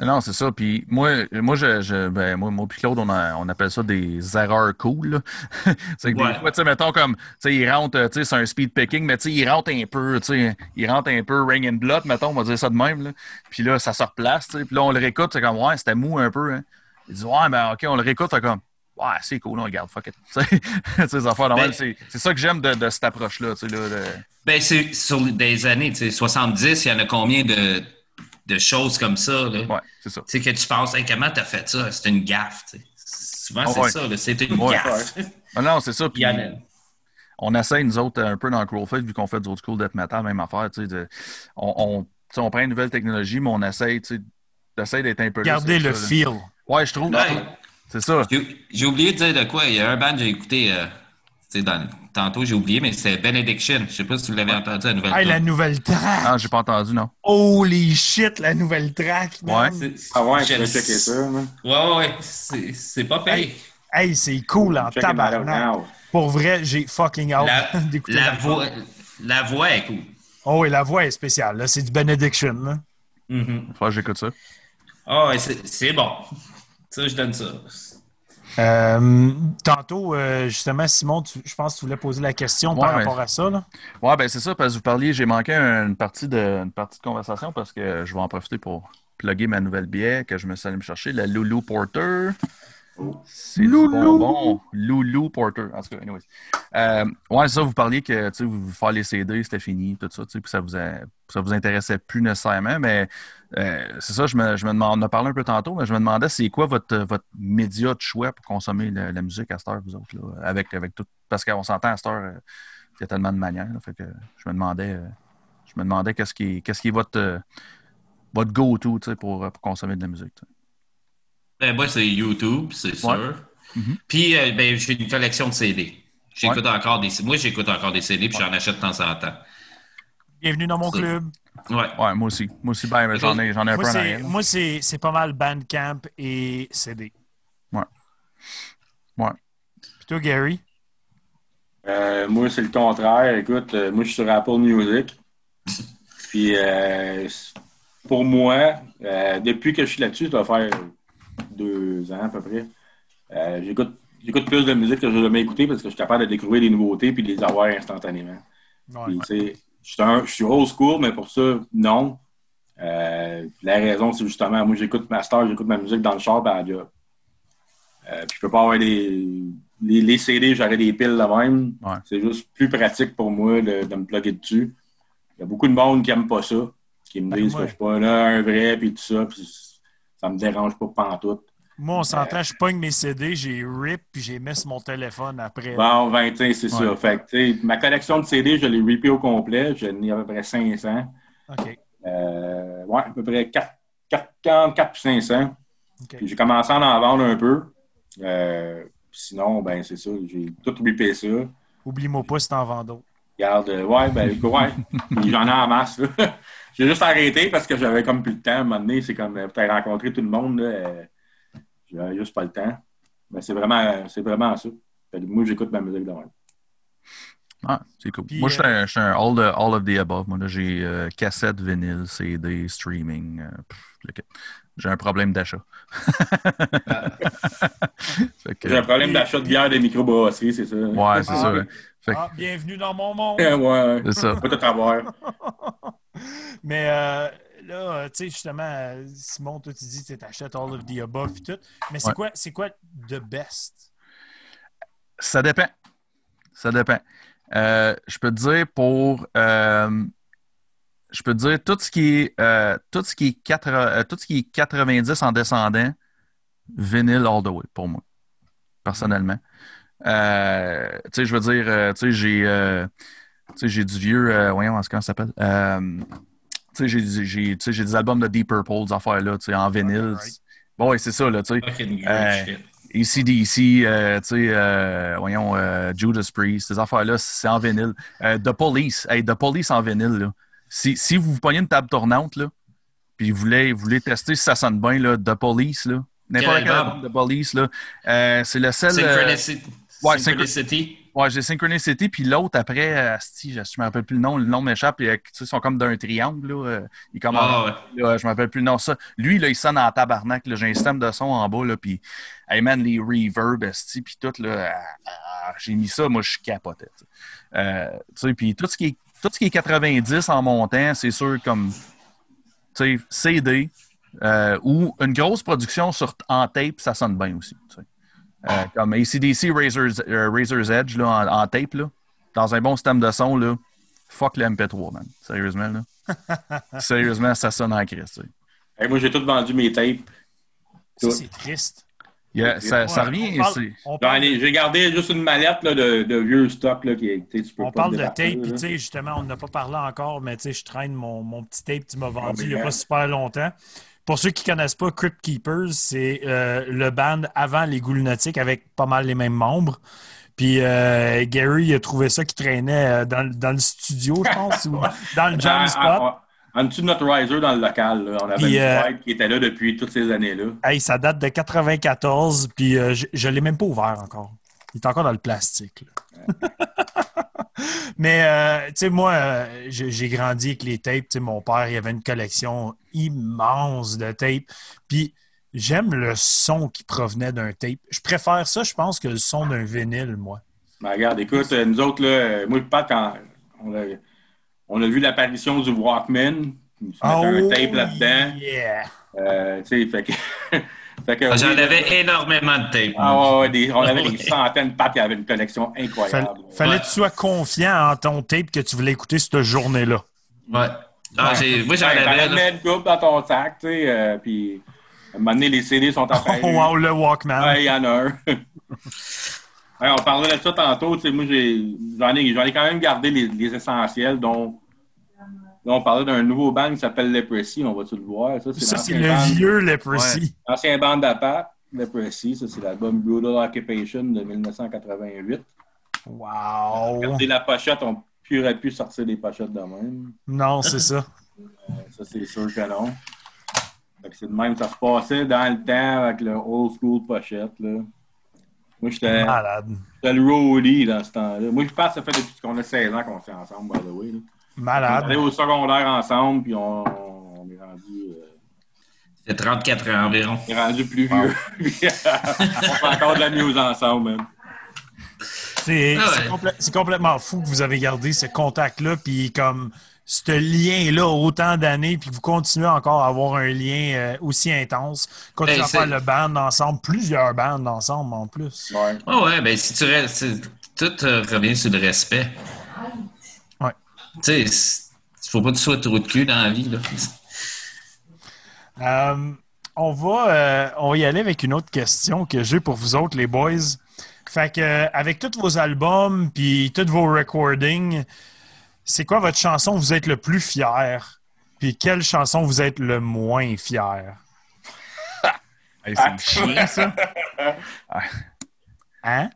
Non, c'est ça. Puis moi, moi, je, je- ben, moi, moi puis Claude, on, a- on appelle ça des erreurs cool. c'est que Ouais. des fois, tu sais, mettons comme, tu sais, il rentre, tu sais, c'est un speed picking, mais tu sais, il rentre un peu, tu sais, il rentre un peu ring and blood, mettons, on va dire ça de même, là. Puis là, ça se replace, tu sais. Puis là, on le réécoute, c'est comme, ouais, c'était mou un peu, hein. Il dit, ouais, ben, OK, on le réécoute, c'est comme, ouais, c'est cool, on regarde, fuck it. Tu sais, ces affaires, normal, Ben- c'est c'est ça que j'aime de, de cette approche-là, tu sais, là. de- Ben, c'est sur des années, tu sais, 70, il y en a combien de, de choses comme ça, là? Ouais, c'est ça. Tu sais, que tu penses, Hey, comment t'as fait ça? C'est une gaffe. Souvent, Ah c'est ouais. ça, là, c'est une Ouais. gaffe. Ah non, c'est ça. Puis, on essaie, nous autres, un peu dans Crawlface, vu qu'on fait du old school death metal, même affaire, tu sais, de- on, on, tu sais, on prend une nouvelle technologie, mais on essaie, tu sais, d'essayer d'être un peu là, Gardez le ça, là. feel. Ouais, je trouve. Ouais. C'est ça. J'ai j'ai oublié de dire de quoi. Il y a un band que j'ai écouté euh, dans, tantôt, j'ai oublié, mais c'est Benediction. Je sais pas si vous l'avez entendu, la nouvelle Hey, tune. la nouvelle track. Ah, j'ai pas entendu, non. Holy shit, la nouvelle track. man. C'est- Ah ouais, je vais checker ça. man. Ouais, ouais, ouais. C'est c'est pas payé. Hey, c'est cool en tabarnak. Pour vrai, j'ai fucking hâte La, d'écouter la, voix, la voix est cool. Oh oui, la voix est spéciale. là. C'est du Benediction. là. Mhm. Faut que j'écoute ça. Ah ouais, c'est c'est bon. Ça, je donne ça. Euh, tantôt, euh, justement, Simon, tu- je pense que tu voulais poser la question par Ouais, rapport à ça. Là. Ouais, ben c'est ça, parce que vous parliez, j'ai manqué une partie, de, une partie de conversation parce que je vais en profiter pour plugger ma nouvelle bière que je me suis allé me chercher, la Loulou Porter. C'est Loulou. bonbon. Loulou Porter. En tout cas, anyways. Euh, ouais, c'est ça, vous parliez que tu sais, vous faire les CD, c'était fini, tout ça, puis ça vous, a- ça vous intéressait plus nécessairement, mais euh, c'est ça, je me, je me demande, on a parlé un peu tantôt, mais je me demandais c'est quoi votre, votre média de choix pour consommer la, la musique à cette heure, vous autres, là, avec, avec tout, parce qu'on s'entend à cette heure, euh, il y a tellement de manières, là, fait que je me demandais, euh, je me demandais qu'est-ce qui, qu'est-ce qui est votre, votre go-to, pour, pour consommer de la musique. Ben, moi, c'est YouTube, c'est sûr. Mhm. Puis, euh, ben, j'ai une collection de CD. J'écoute encore des Moi, j'écoute encore des CD, puis j'en achète de temps en temps. Bienvenue dans mon club. Ouais. Ouais, moi aussi. Moi aussi, ben, j'en ai, j'en ai un Moi, peu moi, c'est, c'est pas mal Bandcamp et CD. Ouais. Ouais. Puis toi, Gary? Euh, moi, c'est le contraire. Écoute, euh, moi, je suis sur Apple Music. Puis, euh, pour moi, euh, depuis que je suis là-dessus, ça doit faire deux ans à peu près. euh, j'écoute, j'écoute plus de musique que je n'ai jamais écouté parce que je suis capable de découvrir des nouveautés puis de les avoir instantanément. Ouais. Puis, tu sais, je suis un- je suis old school, mais pour ça, non. Euh, la raison, c'est justement, moi, j'écoute ma star, j'écoute ma musique dans le char, ben. Euh, puis je peux pas avoir. Les, les CD, j'aurais des piles là même. Ouais. C'est juste plus pratique pour moi de, de me plugger dessus. Il y a beaucoup de monde qui n'aime pas ça, qui me Ben, disent que je suis pas là, un vrai, puis tout ça, puis ça me dérange pas pantoute. Moi, on s'entend, je pogne mes CD, j'ai rip, puis j'ai mis sur mon téléphone après. Bon, 20 c'est ça. Ouais. Fait que, tu sais, ma collection de CD, je l'ai ripé au complet. J'en ai à peu près 500. OK. Euh, ouais, à peu près 4, 4, 4 puis 500. OK. Puis j'ai commencé à en vendre un peu. Euh, sinon, ben c'est ça, j'ai tout ripé ça. Oublie-moi pas si t'en vends d'autres. Regarde, euh, ouais, ben ouais. J'en ai en masse. j'ai juste arrêté parce que j'avais comme plus le temps. À un moment donné, c'est comme euh, peut-être rencontrer tout le monde. Là, euh, j'avais juste pas le temps. Mais c'est vraiment, c'est vraiment ça. Fait que moi, j'écoute ma musique de même. Ah, c'est cool. Puis, moi, je suis un, je suis un all, the- all of the above. Moi, là, j'ai euh, cassette, vinyle, CD, streaming. euh, pff, j'ai un problème d'achat. Que- J'ai un problème d'achat de bière de microbrasserie, c'est ça. ouais, c'est Ah, ça. oui. ouais. Fait que- Ah, bienvenue dans mon monde! ouais, ouais. c'est ça. Pas tout avoir. Mais euh, là, euh, tu sais, justement, Simon, toi, tu dis que tu achètes all of the above et tout. Mais c'est Ouais. quoi, c'est quoi the best? Ça dépend. Ça dépend. Euh, je peux te dire pour. euh, je peux te dire tout ce qui est, euh, tout ce qui est, 80 euh, tout ce qui est 90 en descendant, vinyle all the way pour moi, personnellement. Tu sais, je veux dire, tu sais, j'ai, tu sais, j'ai du vieux, voyons, comment ça s'appelle? J'ai- des albums de Deep Purple, des affaires-là, en vinyle. right. Bon, ouais, c'est ça, là, tu sais. Good Euh, euh, tu sais, euh, voyons, euh, Judas Priest, ces affaires-là, c'est en vinyle. Euh, The Police, hey, The Police en vinyle, là. Si, si vous vous pognez une table tournante, là, puis vous voulez, vous voulez tester si ça sonne bien, là, The Police, là, n'importe Quel album? de Police, là, euh, c'est le seul... ouais, Synchronicity. Ouais, j'ai Synchronicity, puis l'autre après, euh, asti, je ne me rappelle plus le nom, le nom m'échappe, et, euh, tu sais, ils sont comme d'un triangle, là. euh, comme Ah, ouais. là, je me rappelle plus le nom. Ça. Lui, là, il sonne en tabarnak. J'ai un système de son en bas, là, puis hey man, les reverbs, puis tout, là, ah, ah, j'ai mis ça, moi, je tu sais. Euh, tu sais, puis tout ce qui est tout ce qui est 90 en montant, c'est sûr comme tu sais, CD euh, ou une grosse production sur, en tape, ça sonne bien aussi. tu sais. Euh, comme ACDC Razor's, euh, Razor's Edge là, en, en tape, là, dans un bon système de son, là, fuck le MP3, man. Sérieusement, là. Sérieusement, ça sonne en Christ. Hey, moi, j'ai tout vendu mes tapes. Ça, c'est triste. Yeah, ça, ça Ouais, revient. on parle- c'est- on J'en parle- ai- J'ai gardé juste une mallette là, de, de vieux stock là, qui tu peux On pas parle de tape, puis là. tu sais, justement, on n'a pas parlé encore, mais tu sais, je traîne mon, mon petit tape que tu m'as vendu mais il n'y a pas super longtemps. Pour ceux qui ne connaissent pas, Crypt Keepers, c'est euh, le band avant les Goulnatiques avec pas mal les mêmes membres. Puis euh, Gary a trouvé ça qui traînait euh, dans, le- dans le studio, je pense, ou dans le jam En- spot. en- en- En dessous de notre riser dans le local, là, on avait Puis, une euh, qui était là depuis toutes ces années-là. Hey, ça date de 94, puis euh, je, je l'ai même pas ouvert encore. Il est encore dans le plastique. Mais, euh, tu sais, moi, euh, j'ai grandi avec les tapes. Mon père, il avait une collection immense de tapes. Puis, j'aime le son qui provenait d'un tape. Je préfère ça, je pense, que le son d'un vinyle, moi. Ben, regarde, écoute, euh, nous autres, là, moi et Pat, quand on a, on a vu l'apparition du Walkman, ils se mettaient un tape là-dedans. Oh, yeah! Euh, tu sais, fait que. fait que Ah, J'en oui, avais énormément de tape. Ah ouais, ouais, des- on avait des centaines de Pat qui avaient une collection incroyable. fallait Ouais. que tu sois confiant en ton tape que tu voulais écouter cette journée-là. Ouais. Ah, j'ai- moi, j'en Ouais, avais. là. une coupe dans ton sac, tu sais, euh, puis à un moment donné, les CD sont apparus. Oh, wow, le Walkman. Ouais, il y en a un. Ouais, on parlait de ça tantôt. tu Moi, j'ai- j'en ai, j'en ai quand même gardé les, les essentiels, dont, dont on parlait d'un nouveau band qui s'appelle Leprosy. On va-tu le voir? Ça, Ça, c'est le band- vieux Leprosy. L'ancien band d'Apat, Leprosy. Ça, c'est l'album Brutal Occupation de 1988. Wow! Regardez la pochette, on n'aurait pu sortir des pochettes de même. Non, c'est ça. Euh, Ça, c'est sûr que non. C'est de même, ça se passait dans le temps avec le old school pochette. Là. Moi, j'étais Malade. j'étais le roadie dans ce temps-là. Moi, je pense que ça fait depuis qu'on a 16 ans qu'on fait ensemble, by the way. là. On est Malade. au secondaire ensemble, puis on, on est rendu, euh, C'est 34 ans environ. on est rendu plus vieux. On fait encore de la news ensemble, même. C'est Ah ouais. c'est complè- c'est complètement fou que vous avez gardé ce contact-là, puis comme ce lien-là autant d'années, puis que vous continuez encore à avoir un lien euh, aussi intense. Continuez Ben, à faire le band ensemble, plusieurs bands ensemble en plus. Ouais. Ah ouais, ben si tu restes. Tout euh, revient sur le respect. Tu sais, faut pas que tu sois trop de cul dans la vie. Là. Euh, on, va, euh, on va y aller avec une autre question que j'ai pour vous autres, les boys. Fait que, euh, avec tous vos albums puis tous vos recordings, c'est quoi votre chanson que vous êtes le plus fier? Puis quelle chanson vous êtes le moins fier? Hey, c'est chiant, ça. Hein?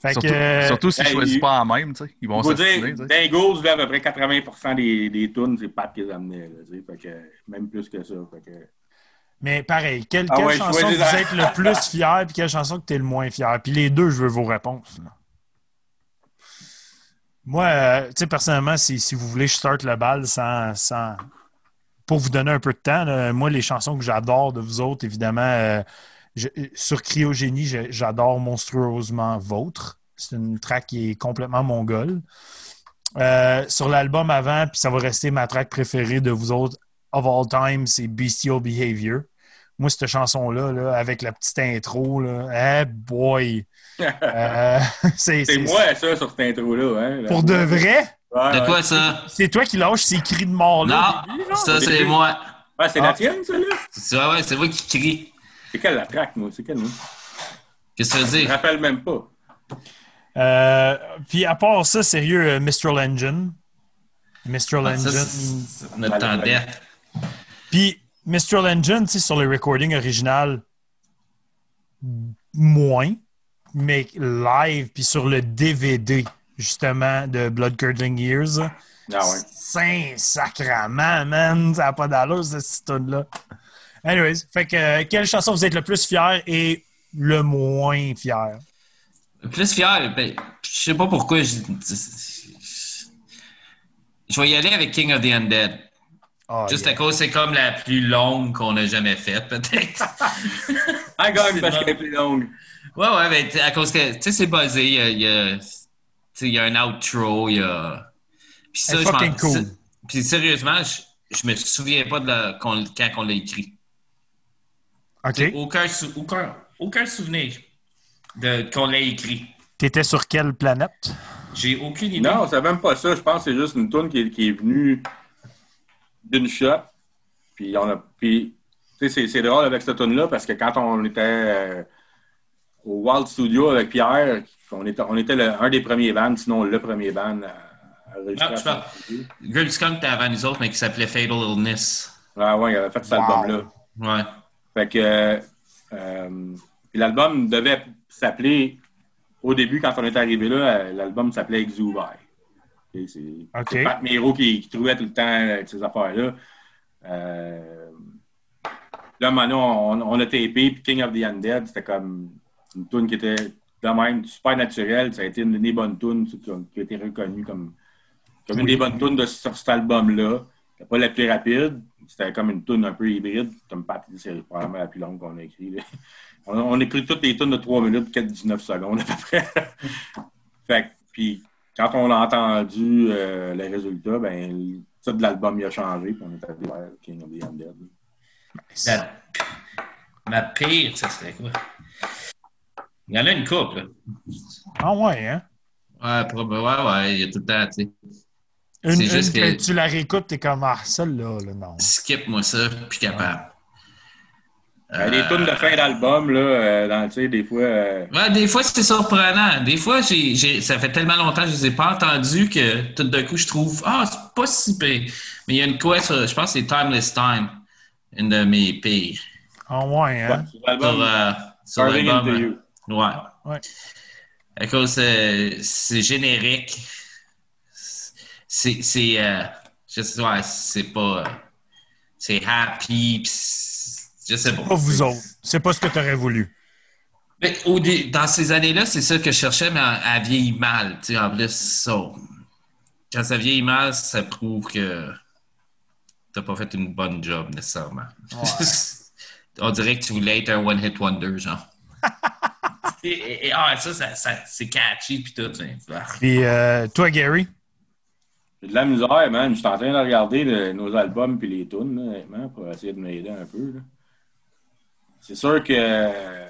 Fait Surtout, que, euh, surtout s'ils hey, choisissent il- pas en même, tu sais. Ils vont Faut s'assiner, là, à peu près 80% des, des tunes, c'est Pat qui les amenait. Là, tu sais. fait que, même plus que ça. Fait que, mais pareil, quelle, Ah quelle ouais, chanson que vous êtes le plus fier puis quelle chanson que tu es le moins fier? Puis les deux, je veux vos réponses. là. Moi, euh, tu sais, personnellement, si, si vous voulez, je starte le bal sans, sans- Pour vous donner un peu de temps, là, moi, les chansons que j'adore de vous autres, évidemment, euh, je- sur Cryogénie, j'adore monstrueusement Vôtre. C'est une track qui est complètement mongole. Euh, sur l'album avant, puis ça va rester ma track préférée de vous autres of all time, c'est Bestial Behavior. Moi, cette chanson-là, là, avec la petite intro, là, eh boy! Euh, c'est moi, ça, sur cette intro-là. Hein, Pour de vrai? Ouais, De ouais. quoi ça? C'est toi qui lâches ces cris de mort-là? Non, début, genre? ça c'est moi. Ouais, c'est Ah. la tienne, ça, là? C'est ouais, ouais, c'est moi qui crie. C'est quelle la track, moi? C'est quelle, moi? Qu'est-ce que tu veux Je me dire? rappelle même pas. Euh, puis à part ça, sérieux, euh, Mistral Engine. Mistral Ah, ça, Engine. c'est- c'est notre temps d'être. Puis Mistral Engine, tu sais, sur le recording original, moins, mais live, puis sur le DVD, justement, de Blood Curdling Years, Ah ouais. Saint sacrament, man! Ça n'a pas d'allure, cette tune-là. Anyways, fait que euh, quelle chanson vous êtes le plus fier et le moins fier? Le plus fier, ben, je sais pas pourquoi. Je, je vais y aller avec King of the Undead. Ah, Juste yeah. à cause, c'est comme la plus longue qu'on a jamais faite, peut-être. Ah, gagne C'est parce qu'elle est plus longue. ouais, ouais, mais sais, à cause que, tu sais, c'est buzzé. Il y a, il y a- tu sais, il y a un outro, il y a. Puis ça, je cool. Puis sérieusement, je, je me souviens pas de la- qu'on- quand on l'a écrit. OK. Aucun, sou- aucun, aucun souvenir de qu'on l'a écrit. T'étais sur quelle planète? J'ai aucune idée. Non, c'est même pas ça. Je pense que c'est juste une tune qui, est- qui est venue d'une shot. Puis on a. Puis, tu sais, c'est- c'est drôle avec cette tune là parce que quand on était euh, au Wild Studio avec Pierre, on était, on était le- un des premiers bands, sinon le premier band à, enregistrer Ah, à tu parles. son studio. Girl Skunk était avant nous autres, mais qui s'appelait Fatal Illness. Ah ouais, il avait fait cet Wow. album-là. Ouais. Fait que euh, l'album devait s'appeler au début, quand on est arrivé là, euh, l'album s'appelait Exuvi. Et C'est Pat Miro qui, qui trouvait tout le temps euh, ces affaires-là. Euh, là, maintenant, on, on a tapé, puis King of the Undead, c'était comme une tune qui était de même super naturelle. Ça a été une des bonnes tunes qui, a- été reconnue comme, comme une des bonnes tunes de sur cet album-là. C'était pas la plus rapide. C'était comme une tune un peu hybride. Comme Pat dit, c'est probablement la plus longue qu'on a écrite. On, a- on écrit toutes les tunes de 3 minutes, 4-19 secondes à peu près. fait que, puis quand on a entendu euh, les résultats, ben, le titre de l'album a changé, puis on est allé vers King of the Undead. La- ma pire, ça serait quoi? Il y en a une couple. Ah ouais, hein? Ouais, ouais, ouais, il y a tout le temps, tu sais. Une, juste que que- tu la réécoutes, t'es comme, ah, celle-là, là, non. Skip-moi ça, plus capable. Euh, les tunes de fin d'album, là, euh, dans, tu sais, des fois. euh, Ouais, des fois, c'est surprenant. Des fois, j'ai, j'ai- ça fait tellement longtemps que je ne les ai pas entendus que tout d'un coup, je trouve Ah, c'est pas si pire. Mais il y a une quoi sur, je pense que c'est Timeless Time, une de mes pires. Ah ouais, hein? ouais, sur l'album Sur, euh, l'album, euh. Ouais. Ouais. À cause, euh, c'est générique. C'est, c'est, euh, je sais, ouais, c'est pas, euh, c'est happy, pis je sais pas. Pas vous autres. C'est pas ce que t'aurais voulu. Mais au dé- dans ces années-là, c'est ça que je cherchais, mais elle, vieillit mal. Tu sais, en plus, ça. Quand ça vieillit mal, ça prouve que t'as pas fait une bonne job nécessairement. On dirait que tu voulais être un one-hit wonder, genre. et, et- et- ah, ça, ça, ça- c'est catchy puis tout. Puis euh, toi, Gary? J'ai de la misère, man. Je suis en train de regarder nos albums puis les tunes, là, pour essayer de m'aider un peu. C'est sûr que. euh,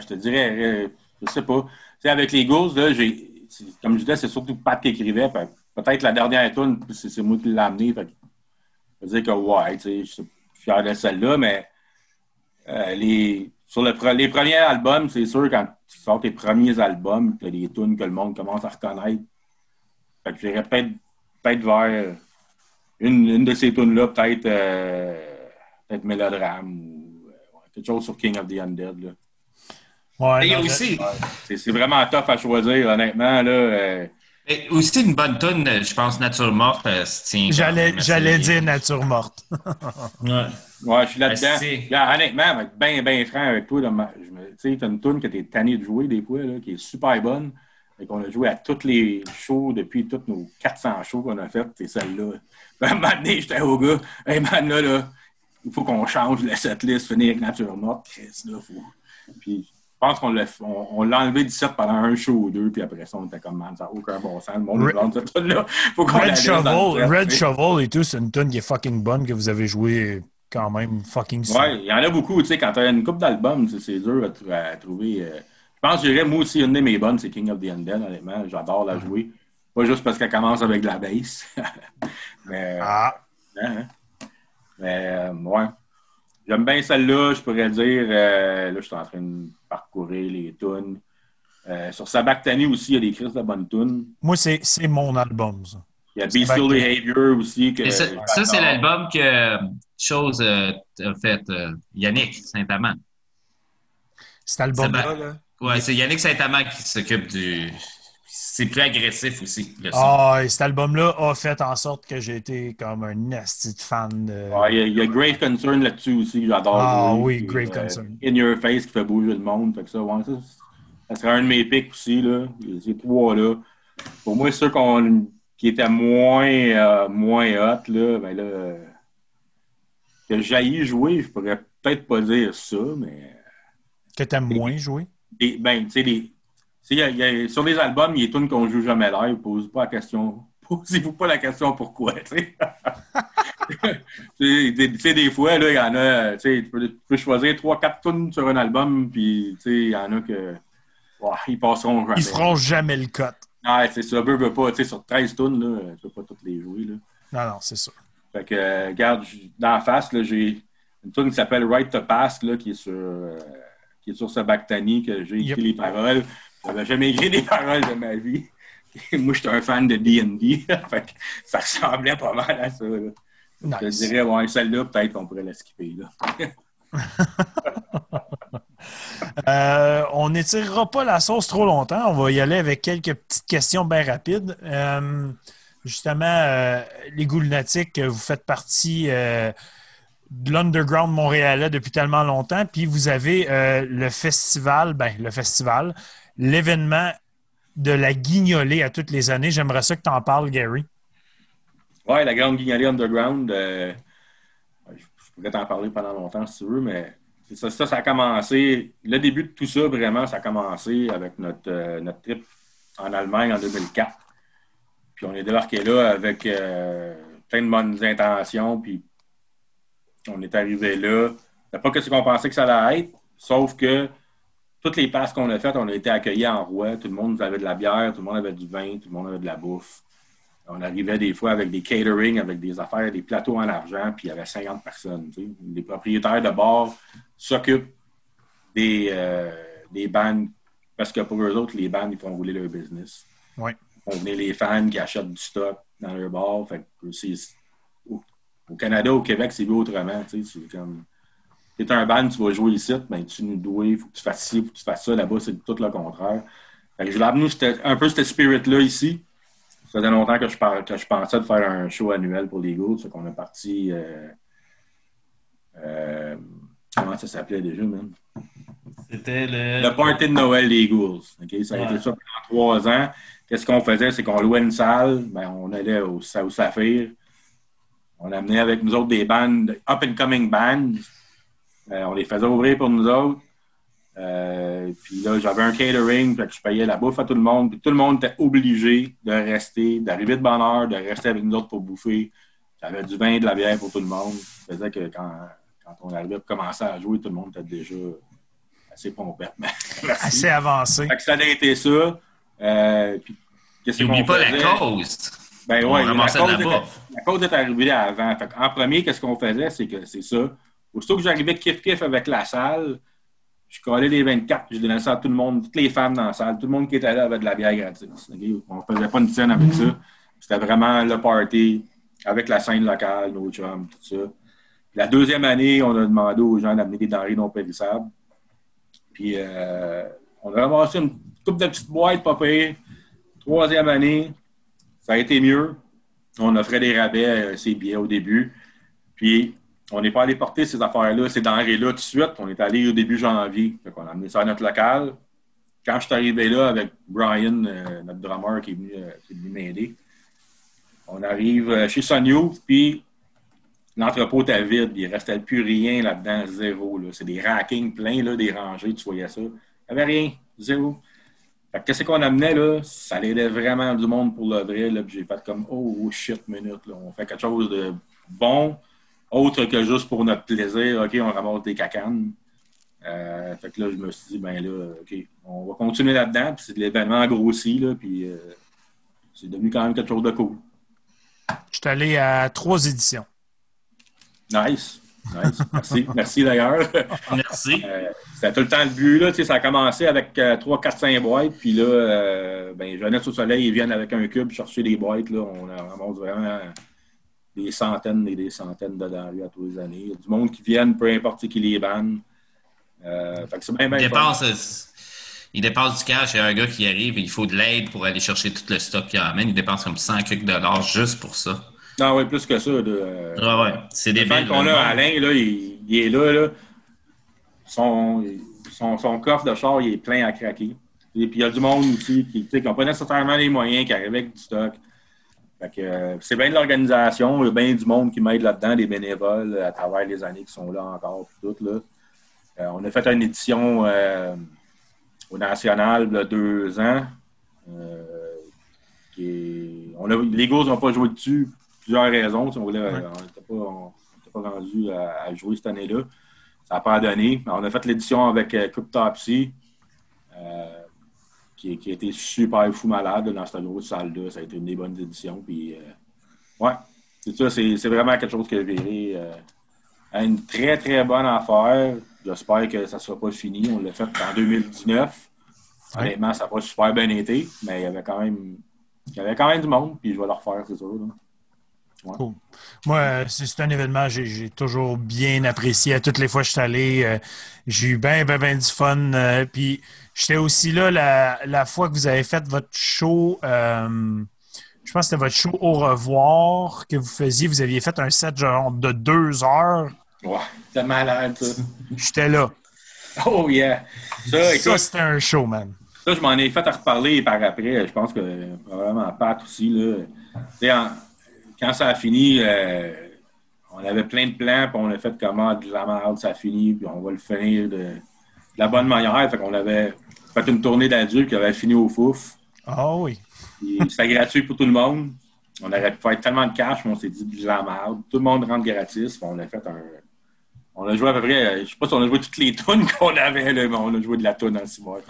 je te dirais, euh, je sais pas. Avec les Ghouls, là, Comme je disais, c'est surtout Pat qui écrivait. Pe- Peut-être la dernière tune, c'est moi qui l'ai amené. Fait que je veux dire que, ouais, je suis fier de celle-là, mais euh, les, sur les premiers albums, c'est sûr, quand tu sors tes premiers albums, tu as des tunes que le monde commence à reconnaître. Fait que j'irais peut-être peut vers une, une de ces tunes-là, peut-être euh, peut-être Mélodrame ou euh, ouais, quelque chose sur King of the Undead. Là. Ouais, Et non, aussi, C'est c'est vraiment tough à choisir, honnêtement. Là, euh, mais aussi une bonne tune, je pense, Nature Morte, euh. J'allais, dire nature morte. Ouais. ouais, je suis là-dedans. Là, honnêtement, bien, bien franc avec toi, tu sais, t'as une tune que t'es tanné de jouer des fois, là, qui est super bonne. Et qu'on a joué à tous les shows depuis tous nos 400 shows qu'on a fait, c'est celle-là. Ben, un j'étais au gars, hey man, là, là, il faut qu'on change la setlist, finir avec Nature Morte, Chris, là, faut. Puis, je pense qu'on l'a, on, on l'a enlevé 17 pendant un show ou deux, puis après ça, on était comme, man, ça n'a aucun bon sens, le monde nous Red- cette. Faut qu'on la Red Shovel, Red. Shovel et tout, c'est une tune qui est fucking bonne que vous avez joué quand même fucking. Ouais, il y en a beaucoup, tu sais, quand tu as une coupe d'albums, c'est- dur à trouver. euh. Je pense que je dirais, moi aussi, une de mes bonnes, c'est King of the Undead, honnêtement. J'adore la jouer. Pas juste parce qu'elle commence avec de la bass. mais, Ah, hein, hein. mais euh, ouais. J'aime bien celle-là, je pourrais dire. euh, là, je suis en train de parcourir les tunes. Euh, sur Sabactani aussi, il y a des crises de bonnes tunes. moi, c'est c'est mon album, ça. Il y a Bestial. Behavior aussi. Que, ça, ça, c'est l'album que chose euh, a fait euh, Yannick Saint-Amand. Cet album-là, là. Ouais, c'est Yannick Saint-Amand qui s'occupe du. C'est plus agressif aussi, le son. Ah, et cet album-là a fait en sorte que j'ai été comme un nasty fan de. Ouais, il y a- il y, a Grave Concern là-dessus aussi, j'adore. Ah oui, Puis, Grave euh, Concern. In Your Face qui fait bouger le monde. Fait que ça, ouais, ça, ça serait un de mes picks aussi. Là. Ces trois-là. Pour moi, ceux qu'on, qui étaient moins, euh, moins hot, là, ben là, que j'ai jouer, je pourrais peut-être pas dire ça, mais. Que t'aimes moins jouer? Des- ben, y a- y a- sur les albums, il y a des tunes qu'on joue jamais live. Pose pas la question. Posez-vous pas la question pourquoi, tu sais. Des- fois, là, il y en a, tu peux, tu peux choisir 3-4 tunes sur un album, puis, il y en a que, ils passeront jamais. Ils feront jamais le cut. Ouais, c'est ça, pas, tu sais, sur 13 tunes, là, tu peux pas toutes les jouer, là. Non, non, c'est ça. Fait que, euh, regarde, dans la face, là, j'ai une tune qui s'appelle Right to Pass, là, qui est sur, euh, qui est sur ce Bactani, que j'ai écrit Yep. les paroles. J'avais jamais écrit des paroles de ma vie. Moi, j'étais un fan de D&D. ça ressemblait pas mal à ça, là. Je Nice. dirais, ouais, celle-là, peut-être qu'on pourrait la skipper, là. Euh, on n'étirera pas la sauce trop longtemps. On va y aller avec quelques petites questions bien rapides. Euh, justement, euh, les Ghouls Lunatiques, vous faites partie de l'underground montréalais depuis tellement longtemps. Puis vous avez euh, le festival, ben, le festival, l'événement de la guignolée à toutes les années. J'aimerais ça que tu en parles, Gary. Ouais, la Grande Guignolée Underground, euh, je pourrais t'en parler pendant longtemps si tu veux, mais ça, ça, a commencé. Le début de tout ça, vraiment, ça a commencé avec notre, euh, notre trip en Allemagne en 2004. Puis on est débarqué là avec plein de bonnes intentions, puis on est arrivé là. C'est pas que ce qu'on pensait que ça allait être, sauf que toutes les passes qu'on a faites, on a été accueillis en roi. Tout le monde avait de la bière, tout le monde avait du vin, tout le monde avait de la bouffe. On arrivait des fois avec des catering, avec des affaires, des plateaux en argent, puis il y avait 50 personnes. tu sais. Les propriétaires de bars s'occupent des, euh, des bandes, parce que pour eux autres, les bandes, ils font rouler leur business. Font venir les fans qui achètent du stock dans leur bar. Fait que c'est- au, Canada, au Québec, c'est vu autrement. tu sais. C'est comme. T'es un band, tu vas jouer ici, ben, tu nous dois, il faut que tu fasses ci, il faut que tu fasses ça. Là-bas, c'est tout le contraire. Fait que je c'était un peu ce spirit-là ici. Ça faisait longtemps que je, par- que je pensais de faire un show annuel pour les Eagles. Fait qu'on a parti. euh, euh, comment ça s'appelait déjà, même? C'était le. Le party de Noël des. OK? Ça a Ouais. été ça pendant trois ans. Qu'est-ce qu'on faisait? C'est qu'on louait une salle. Ben, on allait au, au Saphir. On amenait avec nous autres des bandes, up-and-coming bands. Euh, on les faisait ouvrir pour nous autres. Euh, puis là, j'avais un catering, que je payais la bouffe à tout le monde. Puis tout le monde était obligé de rester, d'arriver de bonne heure, de rester avec nous autres pour bouffer. J'avais du vin et de la bière pour tout le monde. Ça faisait que quand, quand on arrivait pour commencer à jouer, tout le monde était déjà assez pompette. Assez avancé. Fait que ça a été ça. Euh, puis, qu'est-ce N'oublie qu'on pas faisait? la cause. Ben ouais, la la cause est arrivée avant. Fait en premier, qu'est-ce qu'on faisait? C'est que c'est ça. Aussitôt que j'arrivais kiff-kiff avec la salle, je collais les 24, je donnais ça à tout le monde, toutes les femmes dans la salle, tout le monde qui était là avait de la bière gratis. On ne faisait pas une scène avec ça. C'était vraiment le party avec la scène locale, nos chums, tout ça. La deuxième année, on a demandé aux gens d'amener des denrées non périssables. Puis, euh, on a ramassé une coupe de petites boîtes, pas. Troisième année, ça a été mieux. On offrait des rabais à ces billets au début. Puis, on n'est pas allé porter ces affaires-là, ces denrées-là tout de suite. On est allé au début janvier. Qu'on a amené ça à notre local. Quand je suis arrivé là avec Brian, euh, notre drummer qui est venu, euh, qui est venu m'aider, on arrive euh, chez Youth, puis l'entrepôt était vide. Il ne restait plus rien là-dedans, zéro. C'est des rackings pleins, là, des rangées, tu voyais ça. Il n'y avait rien, zéro. Fait que qu'est-ce qu'on amenait là? Ça aidait vraiment du monde pour le vrai. Là, puis j'ai fait comme oh shit minute. Là. On fait quelque chose de bon, autre que juste pour notre plaisir. OK, on ramasse des cacanes. Euh, fait que là, je me suis dit, ben là, OK, on va continuer là-dedans. Puis c'est de l'événement grossi, là, puis euh, c'est devenu quand même quelque chose de cool. Je suis allé à trois éditions. Nice. Nice. Merci. Merci d'ailleurs. Merci. Euh, C'était tout le temps le but. Là, ça a commencé avec euh, 3, 4, 5 boîtes. Puis là, euh, ben, Jeunesse au Soleil, ils viennent avec un cube chercher des boîtes. Là. On a- ramasse vraiment des centaines et des centaines de rue à tous les années. Il y a du monde qui viennent, peu importe qui les banne. Euh, fait que c'est bien, bien Il fun. dépense, euh, il dépense du cash. Il y a un gars qui arrive et il faut de l'aide pour aller chercher tout le stock qu'il amène. Il dépense comme 100 quelques dollars juste pour ça. Non, oui, plus que ça. De, euh, Ouais. C'est des qu'on a, Alain, là, il, il est là, là. Son, son, son coffre de char, il est plein à craquer. Et puis, il y a du monde aussi qui n'ont pas nécessairement les moyens, qui arrivent avec du stock. Euh, c'est bien de l'organisation. Il y a bien du monde qui m'aide là-dedans, des bénévoles à travers les années qui sont là encore. Tout, là. Euh, on a fait une édition euh, au National il y a deux ans. Qui est- on a, les Eagles n'ont pas joué dessus plusieurs raisons. Si on n'était pas, on pas rendu à, à jouer cette année-là. Ça n'a pas donné. On a fait l'édition avec euh, Cryptopsy, euh, qui, qui a été super fou malade dans cette grosse salle-là. Ça a été une des bonnes éditions. Puis, euh, ouais, c'est ça. C'est, vraiment quelque chose que je verrai. euh, à une très, très bonne affaire. J'espère que ça ne sera pas fini. On l'a fait en 2019. Ouais. Honnêtement, ça n'a pas super bien été, mais il y avait quand même, il y avait quand même du monde, puis je vais le refaire, c'est sûr. là. Cool. Moi, euh, c'est un événement que j'ai- toujours bien apprécié. À toutes les fois que je suis allé, euh, j'ai eu bien, bien, bien du fun. euh, puis j'étais aussi là la, la fois que vous avez fait votre show. euh, je pense que c'était votre show au revoir que vous faisiez. Vous aviez fait un set genre de deux heures. Ouais, c'est malade, ça. J'étais là. Oh yeah! Ça, Ça, c'était un show, man. ça, je m'en ai fait à reparler par après. Je pense que probablement Pat aussi. Là. Quand ça a fini, euh, on avait plein de plans, puis on a fait comment de la merde, ça a fini, puis on va le finir de, de la bonne manière. Fait qu'on avait fait une tournée d'adultes qui avait fini au fouf. Ah oui. C'était gratuit pour tout le monde. On aurait pu faire tellement de cash, mais on s'est dit de la merde. Tout le monde rentre gratis. On a fait un. On a joué à peu près. Je sais pas si on a joué toutes les tunes qu'on avait, là, mais on a joué de la tune dans six mois.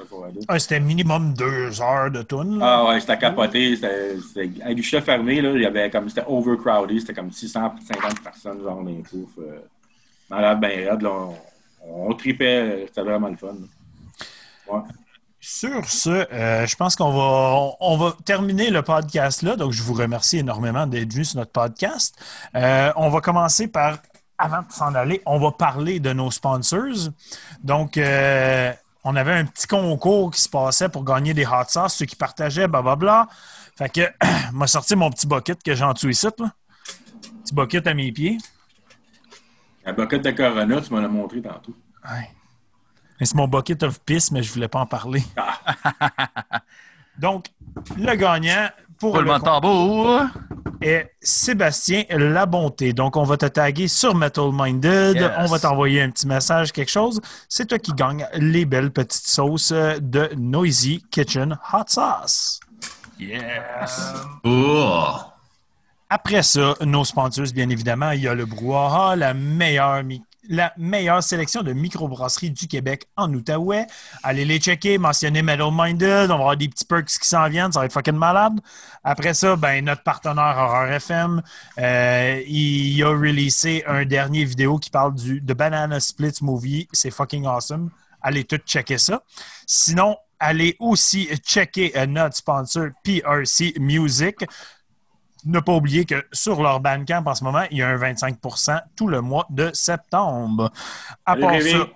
Ah, c'était minimum deux heures de tune. là. Ah ouais, c'était capoté. C'était avec chef fermé, là, il y avait comme c'était overcrowded, c'était comme 650 personnes genre dans les. Euh, malade ben raide, là, on, on tripait, c'était vraiment le fun. Ouais. Sur ce, euh, je pense qu'on va, on va terminer le podcast là. Donc, je vous remercie énormément d'être venu sur notre podcast. Euh, on va commencer par, avant de s'en aller, on va parler de nos sponsors. Donc, euh, on avait un petit concours qui se passait pour gagner des hot sauce, ceux qui partageaient, blablabla. Fait que, m'a sorti mon petit bucket que j'ai en dessous ici, là. Petit bucket à mes pieds. La bucket de Corona, tu m'en as montré tantôt. Ouais. Mais C'est mon bucket of piss, mais je voulais pas en parler. Donc, le gagnant pour le Roulement de tambour. Est Sébastien Labonté. Donc, on va te taguer sur Metal Minded. Yes. On va t'envoyer un petit message, quelque chose. C'est toi qui gagne les belles petites sauces de Noisy Kitchen Hot Sauce. Yes. Oh! Après ça, nos sponsors, bien évidemment, il y a le Brouhaha, la meilleure, mi- la meilleure sélection de microbrasseries du Québec en Outaouais. Allez les checker, mentionnez Metal Minded, on va avoir des petits perks qui s'en viennent, ça va être fucking malade. Après ça, ben, notre partenaire Horror FM, euh, il a releasé un dernier vidéo qui parle du Banana Splits Movie. C'est fucking awesome. Allez tout checker ça. Sinon, allez aussi checker euh, notre sponsor PRC Music. Ne pas oublier que sur leur Bandcamp en ce moment, il y a un 25% tout le mois de septembre. À part Rémi. ça.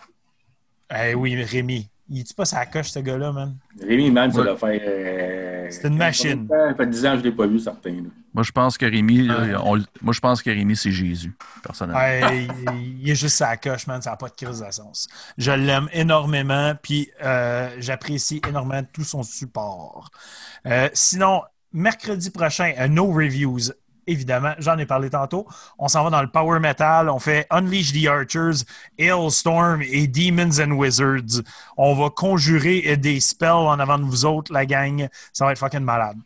Eh oui, Rémi. Il est pas sa coche, ce gars-là, man? Rémi, man, ça Ouais. doit faire. euh, C'est une machine. Ça fait 10 ans que je ne l'ai pas vu, certains. là. Moi, je pense que Rémi, là, Ouais. on- moi, je pense que Rémi, c'est Jésus, personnellement. Ouais, il, il est juste sa coche, man. Ça n'a pas de crise de sens. Je l'aime énormément, puis euh, j'apprécie énormément tout son support. Euh, sinon, mercredi prochain, euh, No Reviews. Évidemment, j'en ai parlé tantôt. On s'en va dans le Power Metal. On fait Unleash the Archers, Hailstorm et Demons and Wizards. On va conjurer euh, des spells en avant de vous autres, la gang. Ça va être fucking malade.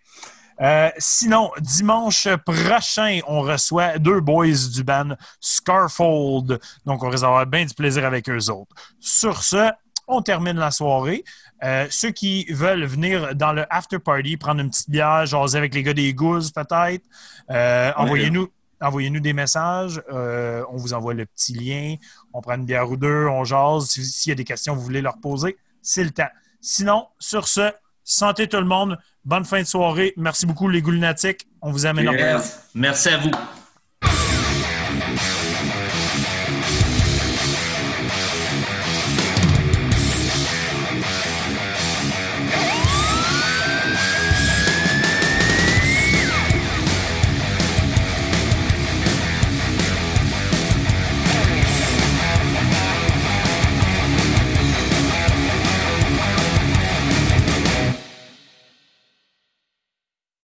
Euh, sinon, dimanche prochain, on reçoit deux boys du band Scarfold. Donc, on risque d'avoir bien du plaisir avec eux autres. Sur ce, on termine la soirée. Euh, ceux qui veulent venir dans le after party, prendre une petite bière, jaser avec les gars des gousses peut-être, euh, envoyez-nous. Envoyez-nous des messages, euh, on vous envoie le petit lien, on prend une bière ou deux, on jase. Si- S'il y a des questions que vous voulez leur poser, c'est le temps. Sinon, sur ce, santé tout le monde, bonne fin de soirée. Merci beaucoup les goulnatiques. On vous amène Yes. Merci à vous.